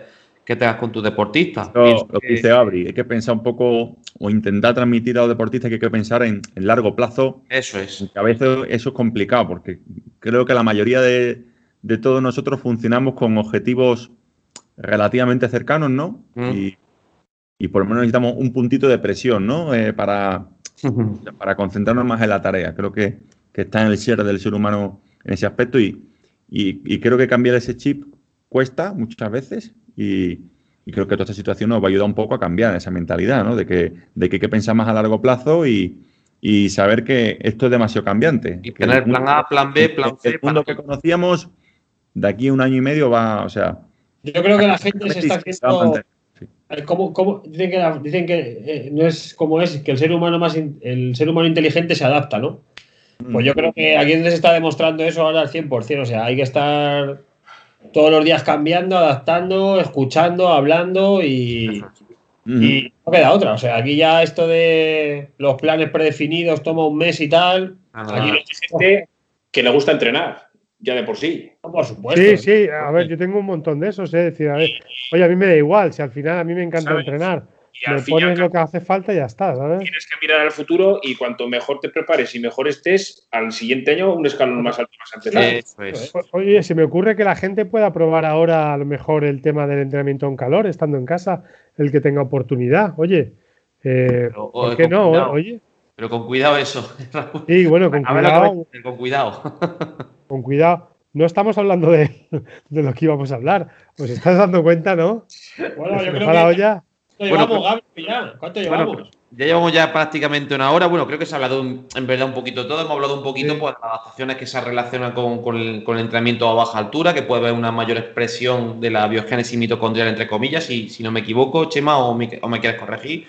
que tengas con tus deportistas. Lo, que dice Abri, hay que pensar un poco o intentar transmitir a los deportistas que hay que pensar en, en largo plazo, Eso es. que a veces eso es complicado, porque creo que la mayoría de, de todos nosotros funcionamos con objetivos relativamente cercanos, ¿no? Mm. Y, y por lo menos necesitamos un puntito de presión, ¿no? Eh, para, para concentrarnos más en la tarea. Creo que, que está en el ser del ser humano en ese aspecto y, y- y creo que cambiar ese chip cuesta muchas veces y, y creo que toda esta situación nos va a ayudar un poco a cambiar esa mentalidad, ¿no? De que, de que hay que pensar más a largo plazo y, y saber que esto es demasiado cambiante. Y tener mundo- plan A, plan B, plan C. El mundo que conocíamos de aquí a un año y medio va, o sea... Yo creo que la gente se está haciendo. Eh, ¿Cómo, cómo- dicen que, la- dicen que eh, no es como es, que el ser humano más in- el ser humano inteligente se adapta, ¿no? Pues yo creo que aquí se está demostrando eso ahora al 100%. O sea, hay que estar todos los días cambiando, adaptando, escuchando, hablando y, y no queda otra. O sea, aquí ya esto de los planes predefinidos toma un mes y tal. Aquí Gente que le gusta entrenar, ya de por sí. por supuesto. Sí, sí, a ver, yo tengo un montón de esos, es decir, a ver, oye, a mí me da igual, si al final a mí me encanta ¿Sabes? entrenar, Y al me fin y al pones cabo, lo que hace falta y ya está, ¿sabes? tienes que mirar al futuro y cuanto mejor te prepares y mejor estés, al siguiente año un escalón más alto empezar. Eso es. Oye, se me ocurre que la gente pueda probar ahora a lo mejor el tema del entrenamiento en calor, estando en casa, el que tenga oportunidad. Oye, eh, Pero, ¿por qué con no? cuidado. Oye, Pero con cuidado eso. Raúl. sí, bueno, con cuidado, con cuidado. con cuidado. No estamos hablando de, de lo que íbamos a hablar. ¿Os estás dando cuenta, no? Bueno, yo ¿Se me creo que olla? ¿Cuánto Bueno, llevamos, Gaby, ya? ¿Cuánto Bueno, llevamos? ya llevamos ya prácticamente una hora. Bueno, creo que se ha hablado un- en verdad un poquito de todo. Hemos hablado un poquito Sí. pues, de las adaptaciones que se relacionan con, con el, con el entrenamiento a baja altura, que puede haber una mayor expresión de la biogénesis mitocondrial, entre comillas, si, si no me equivoco, Chema, o me, o me quieres corregir.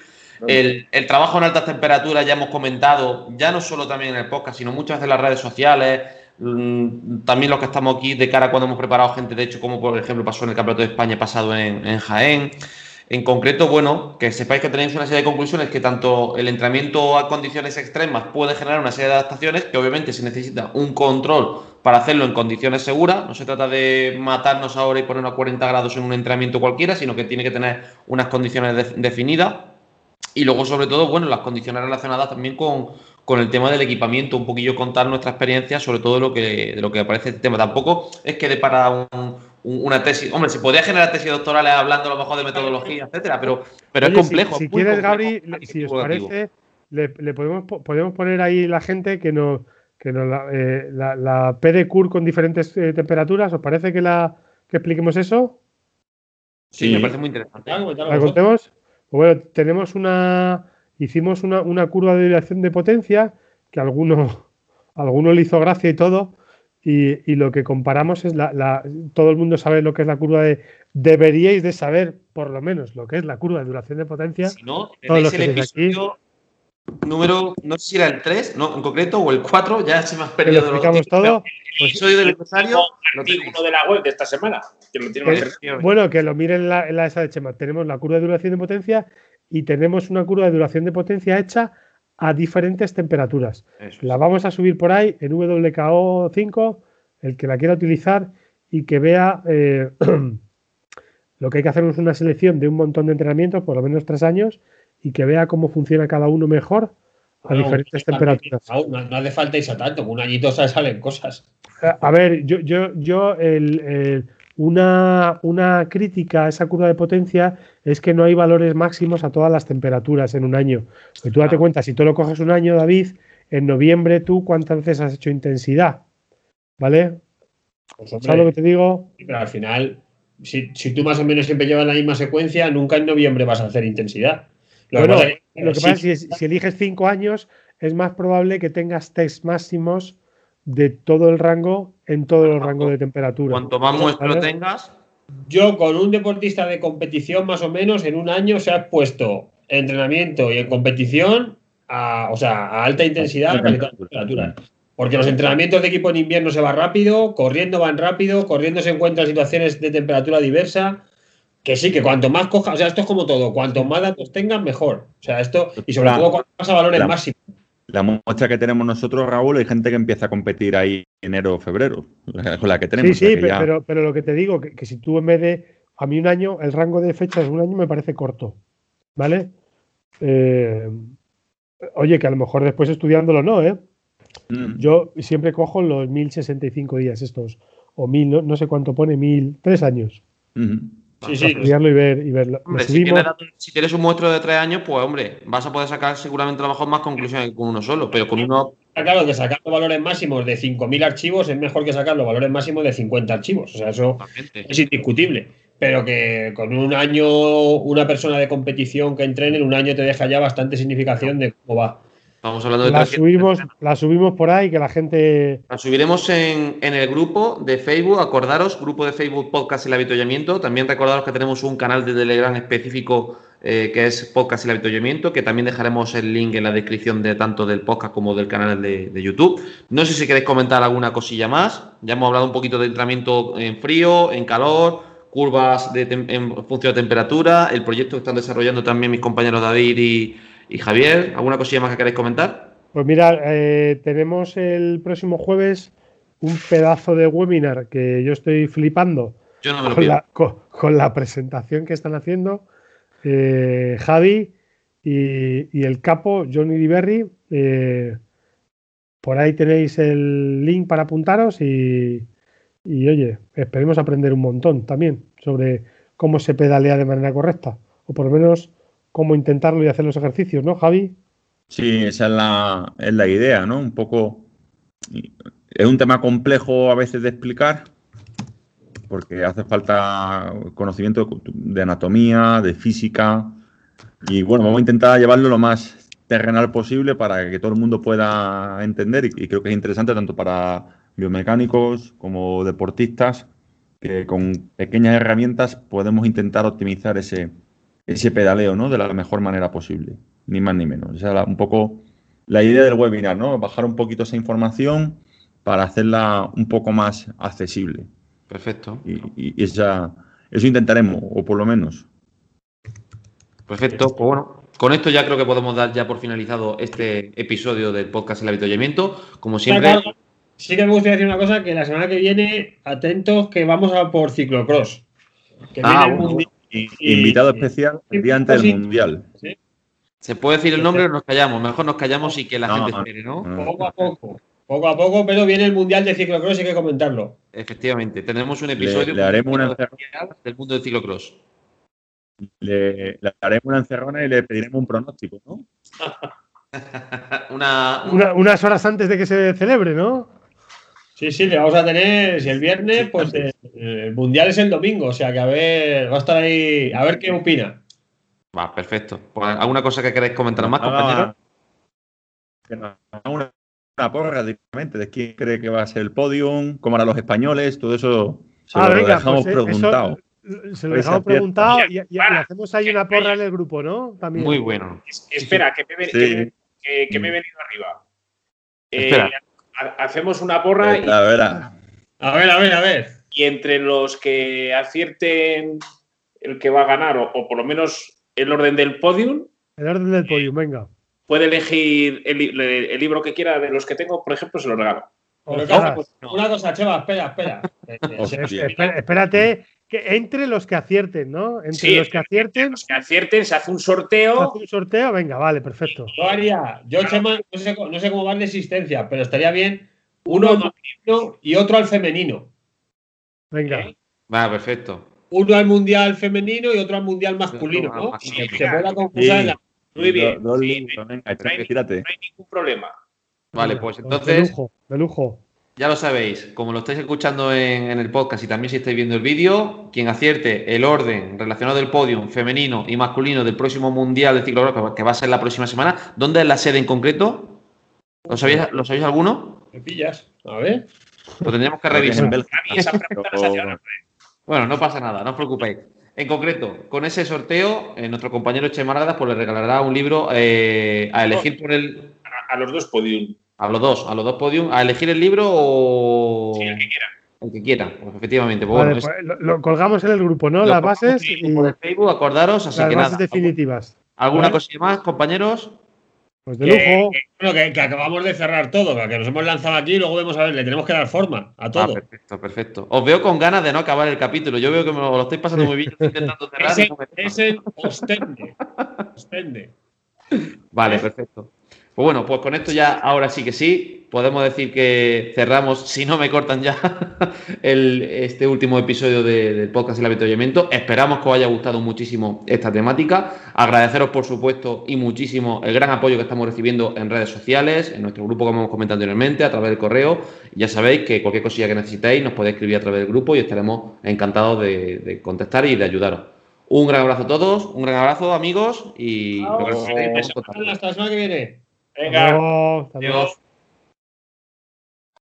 El, el trabajo en altas temperaturas ya hemos comentado, ya no solo también en el podcast, sino muchas veces en las redes sociales, mm, también los que estamos aquí de cara cuando hemos preparado gente, de hecho, como por ejemplo pasó en el Campeonato de España pasado en, en Jaén. En concreto, bueno, que sepáis que tenéis una serie de conclusiones que tanto el entrenamiento a condiciones extremas puede generar una serie de adaptaciones, que obviamente se necesita un control para hacerlo en condiciones seguras. No se trata de matarnos ahora y ponernos a 40 grados en un entrenamiento cualquiera, sino que tiene que tener unas condiciones de- definidas. Y luego, sobre todo, bueno, las condiciones relacionadas también con, con el tema del equipamiento, un poquillo contar nuestra experiencia sobre todo de lo que, de lo que aparece este tema. Tampoco es que de para un- una tesis, hombre, se podría generar tesis doctorales hablando a lo mejor de metodología, etcétera, pero, pero Oye, es complejo. Si, si es muy quieres, complejo, Gabri, si os parece, le, le podemos, po- podemos poner ahí la gente que nos, que nos la, eh, la, la PD Cur con diferentes eh, temperaturas. ¿Os parece que, la, que expliquemos eso? Sí, Sí. me parece muy interesante. ¿La contemos? Pues bueno, tenemos una. Hicimos una, una curva de dirección de potencia que alguno, a alguno le hizo gracia y todo. Y, y lo que comparamos es la, la- Todo el mundo sabe lo que es la curva de. Deberíais de saber, por lo menos, lo que es la curva de duración de potencia. Si no, Todos tenéis los el aquí. episodio número, no sé si era el 3, no, en concreto, o el 4, ya se me ha lo perdido los explicamos títulos, todo. El Pues, episodio del empresario lo artículo de la web de esta semana, que lo tiene Eh. Bueno, que lo miren en la, en la esa de Chema. Tenemos la curva de duración de potencia y tenemos una curva de duración de potencia hecha a diferentes temperaturas. Eso. La vamos a subir por ahí en WKO5, el que la quiera utilizar y que vea eh, lo que hay que hacer es una selección de un montón de entrenamientos, por lo menos tres años, y que vea cómo funciona cada uno mejor a Bueno, diferentes temperaturas. No, no hace falta irse a tanto, con un añito sa- salen cosas. A a ver, yo, yo, yo el- el- una, una crítica a esa curva de potencia es que no hay valores máximos a todas las temperaturas en un año. Porque tú date cuenta, si tú lo coges un año, David, en noviembre tú cuántas veces has hecho intensidad. ¿Vale? Pues, hombre, ¿Sabes lo que te digo? Pero al final, si, si tú más o menos siempre llevas la misma secuencia, nunca en noviembre vas a hacer intensidad. Lo Bueno, que pasa es que lo que sí, pasa es que si, si eliges cinco años, es más probable que tengas test máximos de todo el rango en todos los rangos de temperatura. Cuanto más muestro tengas, Yo con un deportista de competición más o menos en un año se ha expuesto en entrenamiento y en competición a, o sea, a alta intensidad a. Porque los entrenamientos de equipo en invierno se va rápido, corriendo van rápido, corriendo se encuentran situaciones de temperatura diversa. Que sí, que cuanto más coja, o sea, esto es como todo, cuanto más datos tengan, mejor. O sea, esto, y sobre La- todo cuando pasa valores la- máximos. La muestra que tenemos nosotros, Raúl, hay gente que empieza a competir ahí enero o febrero, con la que tenemos. Sí, sí, ya- pero, pero lo que te digo, que, que si tú en vez de. A mí un año, el rango de fechas de un año me parece corto. ¿Vale? Eh, oye, que a lo mejor después estudiándolo no, ¿eh? Mm. Yo siempre cojo los 1065 días estos. O mil, no, no sé cuánto pone, mil, tres años. Sí, sí. estudiarlo y ver, y verlo. hombre, Lo si tienes, datos- si tienes un muestro de tres años, pues hombre, vas a poder sacar seguramente a lo mejor más conclusiones que con uno solo, pero con uno Está claro que sacar los valores máximos de 5.000 archivos es mejor que sacar los valores máximos de 50 archivos. O sea, eso es indiscutible. Pero que con un año, una persona de competición que entrene, en un año te deja ya bastante significación de cómo va. Estamos hablando de la 300. subimos, la subimos por ahí, que la gente. La subiremos en, en el grupo de Facebook, acordaros, grupo de Facebook Podcast El Avituallamiento. También recordaros que tenemos un canal de Telegram específico eh, que es Podcast El Avituallamiento, que también dejaremos el link en la descripción de tanto del podcast como del canal de, de YouTube. No sé si queréis comentar alguna cosilla más. Ya hemos hablado un poquito de entrenamiento en frío, en calor, curvas de en función de temperatura, el proyecto que están desarrollando también mis compañeros David y, y Javier. ¿Alguna cosilla más que queréis comentar? Pues mira, eh, tenemos el próximo jueves un pedazo de webinar que yo estoy flipando Yo no me lo con la, con- con la presentación que están haciendo eh, Javi y, y el capo Johnny Diverry. eh, por ahí tenéis el link para apuntaros y, y, oye, esperemos aprender un montón también sobre cómo se pedalea de manera correcta o por lo menos cómo intentarlo y hacer los ejercicios, ¿no, Javi? Sí, esa es la, es la idea, ¿no? Un poco. Es un tema complejo a veces de explicar, porque hace falta conocimiento de anatomía, de física. Y bueno, vamos a intentar llevarlo lo más terrenal posible para que todo el mundo pueda entender. Y, creo que es interesante tanto para biomecánicos como deportistas, que con pequeñas herramientas podemos intentar optimizar ese, ese pedaleo, ¿no? De la mejor manera posible ni más ni menos. Esa era un poco la idea del webinar, ¿no? Bajar un poquito esa información para hacerla un poco más accesible. Perfecto. Y, y- esa, eso intentaremos, o por lo menos. Perfecto, pues bueno, con esto ya creo que podemos dar ya por finalizado este episodio del podcast El Avituallamiento. Como siempre, Sí que me gustaría decir una cosa, que la semana que viene, atentos que vamos a por ciclocross. Que Ah, viene el bueno, Mundial. Y- Y- invitado especial el día antes del Mundial. se puede decir el nombre o nos callamos. Mejor nos callamos y que la No, gente no, espere, ¿no? Poco a poco. Poco a poco, pero viene el Mundial de Ciclocross y hay que comentarlo. Efectivamente, tenemos un episodio le haremos una del mundo del ciclocross. Le, le haremos una encerrona y le pediremos un pronóstico, ¿no? Una, Una- unas horas antes de que se celebre, ¿no? Sí, sí, le vamos a tener, si el viernes, pues eh, el Mundial es el domingo, o sea que a ver, va a estar ahí, a ver qué opina. Va, perfecto. Pues, ¿Alguna cosa que queréis comentar más, compañeros? Que nos haga una, una porra directamente de quién cree que va a ser el podium, cómo harán los españoles, todo eso se Ah, lo venga, dejamos pues, eh, eso- preguntado. Se lo dejamos preguntado y, y- y hacemos ahí una porra en el grupo, ¿no? También. Muy bueno. Es- espera, que me, he- Sí. que me- que- que me he venido arriba. Eh, Espera. Ha- hacemos una porra y, La verdad. A ver, a ver, a ver. y entre los que acierten el que va a ganar, o, o por lo menos el orden del podium, El orden del podium, venga. puede elegir el, li- el libro que quiera de los que tengo, por ejemplo, se lo regalo. Pues, una cosa, Cheva, espera. Eh, eh, Espera- espérate, que entre los que acierten, ¿no? Entre Sí, los que acierten, Los que acierten, se hace un se sorteo. hace un sorteo, venga, vale, perfecto. Yo haría, yo, Chema, no sé, no sé cómo va de existencia, pero estaría bien uno al masculino y otro al femenino. Venga. ¿eh? Va, perfecto. Uno al mundial femenino y otro al mundial masculino, ¿no? Sí, se pueda concursar en la- Muy bien. No hay- ningún problema. Vale, pues De entonces, lujo, de lujo. Ya lo sabéis, como lo estáis escuchando en, en el podcast y también si estáis viendo el vídeo, quien acierte el orden relacionado del podium femenino y masculino del próximo Mundial de Ciclocross, que va- que va a ser la próxima semana, ¿dónde es la sede en concreto? ¿Lo sabéis, ¿lo sabéis alguno? ¿Me pillas? A ver. Lo tendríamos que revisar. Bueno, no pasa nada, no os preocupéis. En concreto, con ese sorteo, eh, nuestro compañero Che Márgadas pues, le regalará un libro eh, a elegir por el. a, a los dos podium. A los dos, a los dos podium, a elegir el libro o. Sí, el que quiera. El que quiera, pues efectivamente. Pues, Vale, bueno, pues lo, lo colgamos en el grupo, ¿no? Las bases en y el grupo de Facebook, acordaros, así las que bases nada. definitivas. ¿Alguna ¿Vale? cosilla más, compañeros? Pues de Que- lujo. que- bueno, que, que acabamos de cerrar todo, que nos hemos lanzado aquí y luego vemos a ver, le tenemos que dar forma a Ah, todo. perfecto, perfecto. Os veo con ganas de no acabar el capítulo. Yo veo que me lo, lo estáis pasando muy bien. Estoy intentando cerrar. es, y el, no me deja. es el ostende. ostende. Vale, perfecto. Pues bueno, pues con esto ya, ahora sí que sí, podemos decir que cerramos, si no me cortan ya, el, este último episodio de- del podcast El avituallamiento. Esperamos que os haya gustado muchísimo esta temática. Agradeceros, por supuesto, y muchísimo el gran apoyo que estamos recibiendo en redes sociales, en nuestro grupo, como hemos comentado anteriormente, a través del correo. Ya sabéis que cualquier cosilla que necesitéis nos podéis escribir a través del grupo y estaremos encantados de, de contestar y de ayudaros. Un gran abrazo a todos, un gran abrazo, amigos, y Hasta la semana que viene. Venga. Adiós.